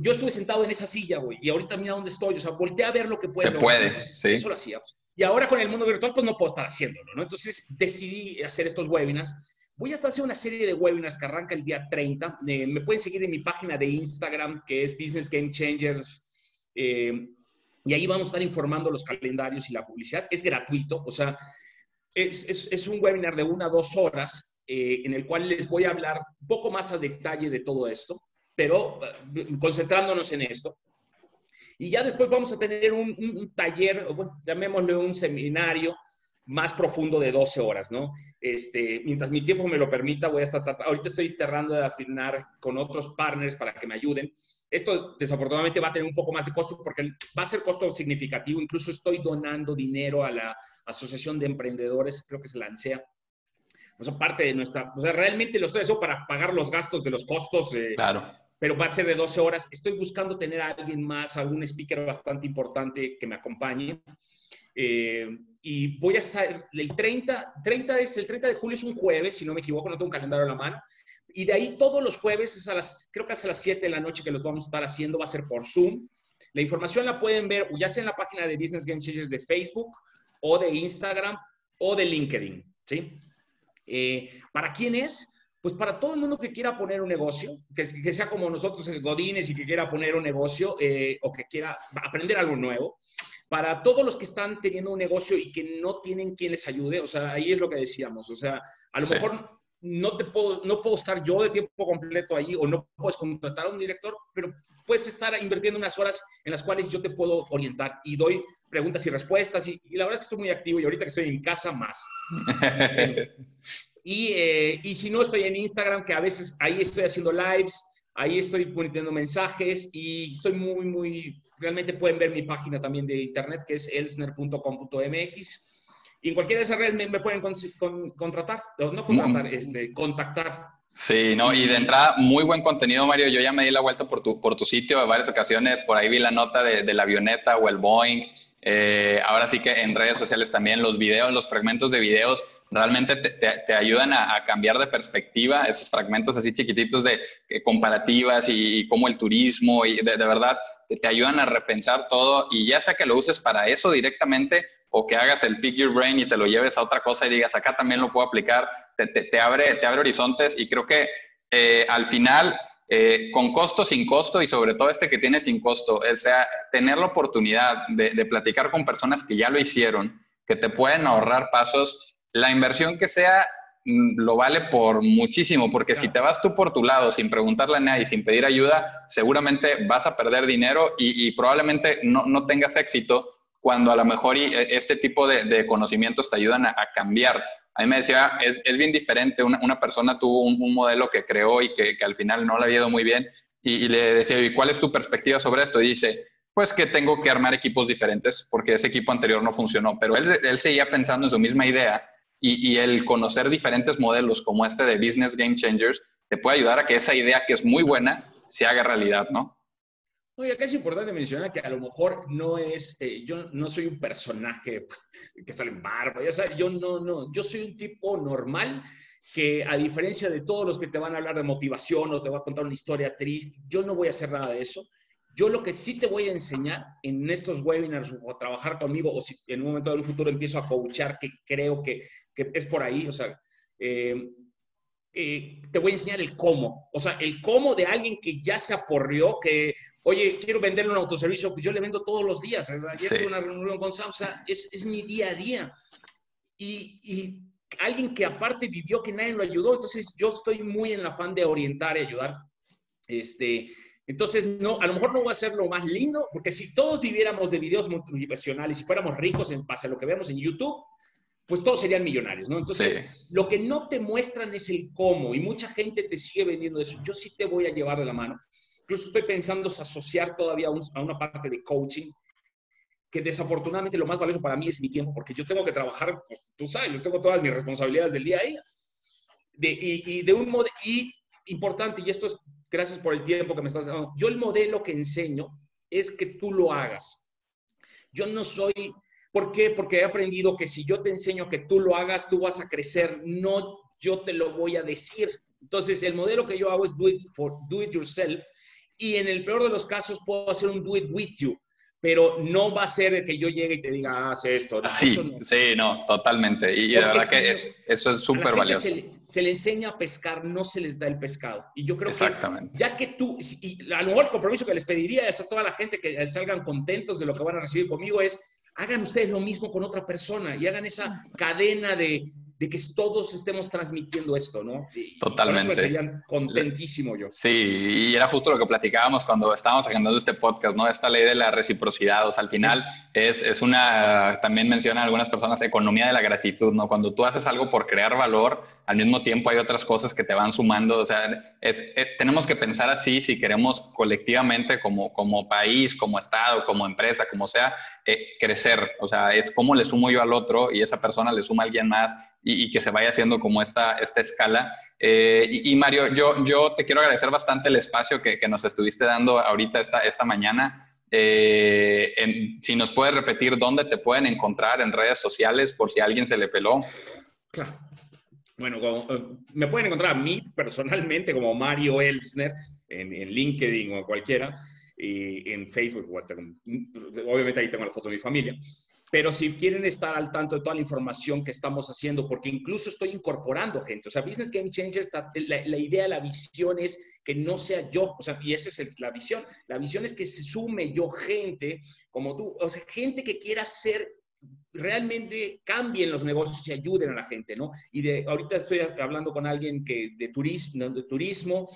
yo estuve sentado en esa silla, güey, y ahorita mira dónde estoy. O sea, volteé a ver lo que puedo. Se puede, sí. Eso lo hacía. Y ahora con el mundo virtual, pues no puedo estar haciéndolo, ¿no? Entonces decidí hacer estos webinars Voy a estar haciendo una serie de webinars que arranca el día 30. Eh, me pueden seguir en mi página de Instagram, que es Business Game Changers. Eh, y ahí vamos a estar informando los calendarios y la publicidad. Es gratuito, o sea, es, es, es un webinar de una a dos horas eh, en el cual les voy a hablar un poco más a detalle de todo esto. Pero eh, concentrándonos en esto. Y ya después vamos a tener un, taller, bueno, llamémosle un seminario más profundo de 12 horas, ¿no? Este, mientras mi tiempo me lo permita, voy a estar tratando, ahorita estoy cerrando de afinar con otros partners para que me ayuden. Esto desafortunadamente va a tener un poco más de costo porque va a ser costo significativo. Incluso estoy donando dinero a la Asociación de Emprendedores, creo que es la ANSEA. O sea, parte de nuestra, o sea, realmente lo estoy haciendo para pagar los gastos de los costos. Eh, claro. Pero va a ser de 12 horas. Estoy buscando tener a alguien más, algún speaker bastante importante que me acompañe. Eh, y voy a estar el 30, 30 es, el 30 de julio es un jueves, si no me equivoco, no tengo un calendario a la mano. Y de ahí todos los jueves, es a las, creo que es a las 7 de la noche que los vamos a estar haciendo, va a ser por Zoom. La información la pueden ver ya sea en la página de Business Game Changers de Facebook o de Instagram o de LinkedIn, ¿sí? Eh, ¿Para quién es? Pues para todo el mundo que quiera poner un negocio, que, que sea como nosotros el Godines y que quiera poner un negocio eh, o que quiera aprender algo nuevo para todos los que están teniendo un negocio y que no tienen quien les ayude, o sea, ahí es lo que decíamos, o sea, a lo mejor no te puedo, no puedo estar yo de tiempo completo ahí o no puedes contratar a un director, pero puedes estar invirtiendo unas horas en las cuales yo te puedo orientar y doy preguntas y respuestas y, la verdad es que estoy muy activo y ahorita que estoy en mi casa más. y, eh, y si no, estoy en Instagram, que a veces ahí estoy haciendo lives, ahí estoy poniendo mensajes y estoy muy, muy realmente pueden ver mi página también de internet, que es elsner.com.mx. Y en cualquiera de esas redes me, pueden contratar, no contratar, este, contactar. Sí, no, y de entrada, muy buen contenido, Mario. Yo ya me di la vuelta por tu, por tu sitio en varias ocasiones. Por ahí vi la nota de, la avioneta o el Boeing. Eh, ahora sí que en redes sociales también los videos, los fragmentos de videos realmente te, ayudan a, cambiar de perspectiva, esos fragmentos así chiquititos de eh, comparativas y, y, cómo el turismo, y de, de verdad te, ayudan a repensar todo y ya sea que lo uses para eso directamente o que hagas el pick your brain y te lo lleves a otra cosa y digas, acá también lo puedo aplicar, te, abre, te abre horizontes y creo que eh, al final, eh, con costo, sin costo y sobre todo este que tiene sin costo, o sea, tener la oportunidad de, de platicar con personas que ya lo hicieron, que te pueden ahorrar pasos, la inversión que sea Mm, lo vale por muchísimo, porque si te vas tú por tu lado sin preguntarle a nadie, sin pedir ayuda, seguramente vas a perder dinero y, probablemente no, no, tengas éxito cuando a lo mejor e, este tipo de, conocimientos te ayudan a, cambiar. A mí me decía, es, es bien diferente, una, una persona tuvo un, modelo que creó y que, que, al final no le había ido muy bien y, le decía, ¿y cuál es tu perspectiva sobre esto? Y dice, pues que tengo que armar equipos diferentes porque ese equipo anterior no funcionó, pero él, él seguía pensando en su misma idea y, el conocer diferentes modelos como este de Business Game Changers te puede ayudar a que esa idea que es muy buena se haga realidad, ¿no? Oye, acá es importante mencionar que a lo mejor no es, eh, yo no soy un personaje que sale en barba, ya sabes, yo no, no, yo soy un tipo normal que a diferencia de todos los que te van a hablar de motivación o te va a contar una historia triste, yo no voy a hacer nada de eso. Yo lo que sí te voy a enseñar en estos webinars o trabajar conmigo o si en un momento de un futuro empiezo a coachar, que creo que que es por ahí, o sea, eh, eh, te voy a enseñar el cómo, o sea, el cómo de alguien que ya se aporrió, que, oye, quiero venderle un autoservicio, pues yo le vendo todos los días, ayer tuve una reunión con Samsa, es, es mi día a día. Y, y, alguien que aparte vivió que nadie lo ayudó, entonces yo estoy muy en la afán de orientar y ayudar. Este, entonces, no, a lo mejor no voy a hacer lo más lindo, porque si todos viviéramos de videos motivacionales y fuéramos ricos en base a lo que vemos en YouTube, pues todos serían millonarios, ¿no? Entonces, lo que no te muestran es el cómo y mucha gente te sigue vendiendo eso. Yo sí te voy a llevar de la mano. Incluso estoy pensando asociar todavía a una parte de coaching, que desafortunadamente lo más valioso para mí es mi tiempo, porque yo tengo que trabajar, pues, tú sabes, yo tengo todas mis responsabilidades del día a día. De, y, de un modo, y importante, y esto es gracias por el tiempo que me estás dando, yo el modelo que enseño es que tú lo hagas. Yo no soy ¿Por qué? Porque he aprendido que si yo te enseño que tú lo hagas, tú vas a crecer, no yo te lo voy a decir. Entonces, el modelo que yo hago es do it, for, do it yourself y en el peor de los casos puedo hacer un do it with you, pero no va a ser que yo llegue y te diga, haz esto. sí, sí, no, totalmente. Y, de verdad que eso es súper valioso. Se le, enseña a pescar, no se les da el pescado. Y yo creo Exactamente. que ya que tú, y a lo mejor el compromiso que les pediría es a toda la gente que salgan contentos de lo que van a recibir conmigo es hagan ustedes lo mismo con otra persona y hagan esa cadena de, de que todos estemos transmitiendo esto, ¿no? Totalmente. Por eso me serían contentísimo yo. Sí, y era justo lo que platicábamos cuando estábamos agendando este podcast, ¿no? Esta ley de la reciprocidad, o sea, al final es, es una, también mencionan algunas personas, economía de la gratitud, ¿no? Cuando tú haces algo por crear valor, al mismo tiempo hay otras cosas que te van sumando, o sea, es, eh, tenemos que pensar así si queremos colectivamente como, como país, como Estado, como empresa, como sea, eh, crecer, o sea, es cómo le sumo yo al otro y esa persona le suma a alguien más y, que se vaya haciendo como esta, esta escala. Eh, y, Mario, yo, yo te quiero agradecer bastante el espacio que, que nos estuviste dando ahorita esta, esta mañana. si nos puedes repetir dónde te pueden encontrar en redes sociales por si a alguien se le peló. Claro. Bueno, eh, me pueden encontrar a mí personalmente como Mario Elsner en, LinkedIn o cualquiera, y en Facebook, obviamente ahí tengo la foto de mi familia. Pero si quieren estar al tanto de toda la información que estamos haciendo, porque incluso estoy incorporando gente, o sea, Business Game Changer, la, la idea, la visión es que no sea yo, o sea, y esa es la visión. La visión es que se sume yo gente como tú, o sea, gente que quiera ser realmente cambien los negocios y ayuden a la gente, ¿no? Y de, ahorita estoy hablando con alguien que de turismo, de turismo,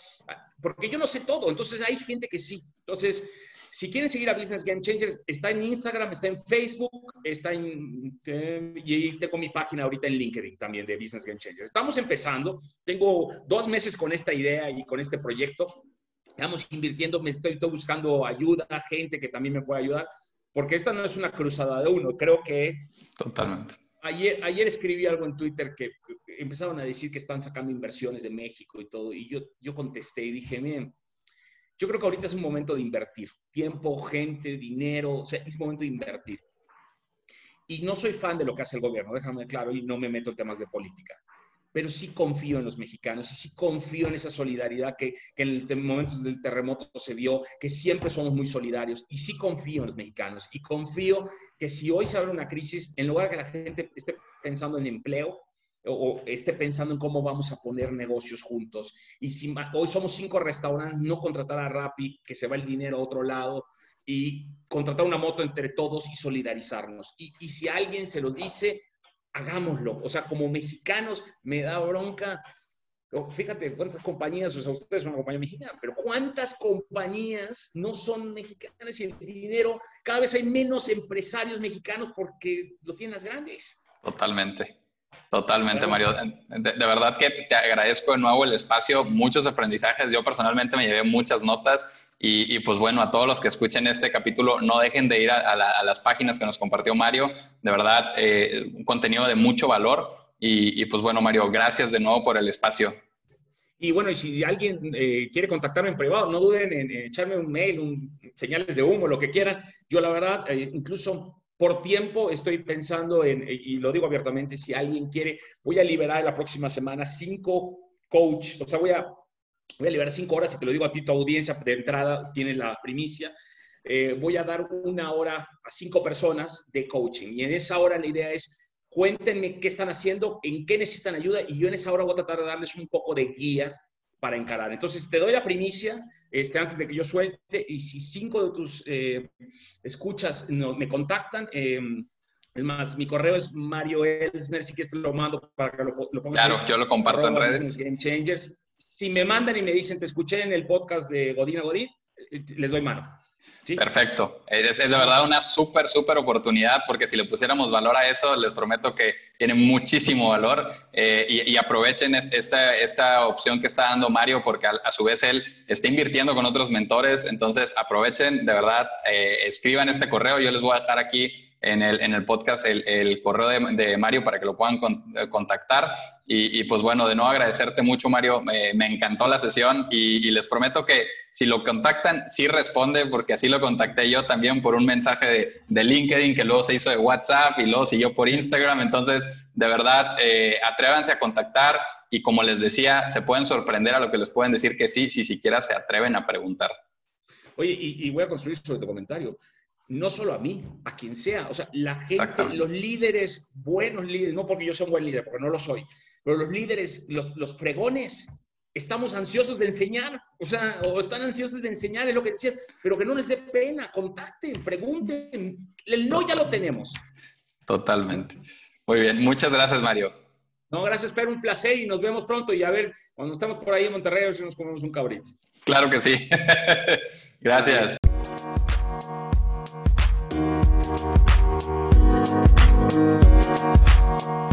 porque yo no sé todo, entonces hay gente que sí. Entonces, si quieren seguir a Business Game Changers, está en Instagram, está en Facebook, está en... Eh, y tengo mi página ahorita en LinkedIn también de Business Game Changers. Estamos empezando, tengo dos meses con esta idea y con este proyecto. Estamos invirtiendo, me estoy, buscando ayuda, gente que también me pueda ayudar porque esta no es una cruzada de uno, creo que... Totalmente. Ayer, ayer escribí algo en Twitter que, empezaron a decir que están sacando inversiones de México y todo, y yo, yo contesté y dije, miren, yo creo que ahorita es un momento de invertir, tiempo, gente, dinero, o sea, es momento de invertir. Y no soy fan de lo que hace el gobierno, déjame claro, y no me meto en temas de política pero sí confío en los mexicanos y sí confío en esa solidaridad que, en el momentos del terremoto se vio, que siempre somos muy solidarios y sí confío en los mexicanos y confío que si hoy se abre una crisis, en lugar de que la gente esté pensando en empleo, o, esté pensando en cómo vamos a poner negocios juntos. Y si hoy somos cinco restaurantes, no contratar a Rappi, que se va el dinero a otro lado, y contratar una moto entre todos y solidarizarnos. Y, y si alguien se los dice, hagámoslo. O sea, como mexicanos me da bronca. Fíjate cuántas compañías, o sea, ustedes son una compañía mexicana, pero cuántas compañías no son mexicanas y el dinero, cada vez hay menos empresarios mexicanos porque lo tienen las grandes. Totalmente. Totalmente, Mario. De, verdad que te agradezco de nuevo el espacio, muchos aprendizajes. Yo personalmente me llevé muchas notas y, pues bueno, a todos los que escuchen este capítulo, no dejen de ir a, las páginas que nos compartió Mario. De verdad, eh, un contenido de mucho valor. Y, pues bueno, Mario, gracias de nuevo por el espacio. Y bueno, y si alguien eh, quiere contactarme en privado, no duden en, echarme un mail, un, señales de humo, lo que quieran. Yo la verdad, eh, incluso por tiempo estoy pensando en, y lo digo abiertamente, si alguien quiere, voy a liberar la próxima semana cinco coach, o sea, voy a Voy a liberar cinco horas y te lo digo a ti, tu audiencia de entrada tiene la primicia. Eh, voy a dar una hora a cinco personas de coaching y en esa hora la idea es cuéntenme qué están haciendo, en qué necesitan ayuda y yo en esa hora voy a tratar de darles un poco de guía para encarar. Entonces, te doy la primicia este, antes de que yo suelte y si cinco de tus eh, escuchas no, me contactan, eh, es más, mi correo es Mario Elsner, si quieres te lo mando para que lo, lo pongas. Claro, yo lo comparto en redes. Game Changers si me mandan y me dicen, te escuché en el podcast de Godín a Godín, eh, les doy mano. Perfecto. Es, de verdad una súper, súper oportunidad porque si le pusiéramos valor a eso, les prometo que tiene muchísimo valor eh, y, aprovechen esta, esta opción que está dando Mario porque a, su vez él está invirtiendo con otros mentores. Entonces aprovechen, de verdad, eh, escriban este correo. Yo les voy a dejar aquí en el, en el podcast el, el correo de, Mario para que lo puedan eh, contactar. Y, pues bueno, de nuevo agradecerte mucho, Mario. me encantó la sesión y, les prometo que si lo contactan, sí responde, porque así lo contacté yo también por un mensaje de, de LinkedIn que luego se hizo de WhatsApp y luego siguió por Instagram. Entonces, de verdad, eh, atrévanse a contactar y como les decía, se pueden sorprender a lo que les pueden decir que sí, si siquiera se atreven a preguntar. Oye, y, y voy a construir sobre tu comentario no solo a mí, a quien sea. O sea, la gente, los líderes, buenos líderes, no porque yo sea un buen líder, porque no lo soy, pero los líderes, los, los fregones, estamos ansiosos de enseñar, o sea, o están ansiosos de enseñar, es lo que decías, pero que no les dé pena, contacten, pregunten. El no ya lo tenemos. Totalmente. Muy bien, muchas gracias, Mario. No, gracias, Pedro, un placer y nos vemos pronto. Y a ver, cuando estamos por ahí en Monterrey, a ver si nos comemos un cabrito. Claro que sí. gracias. Thank you.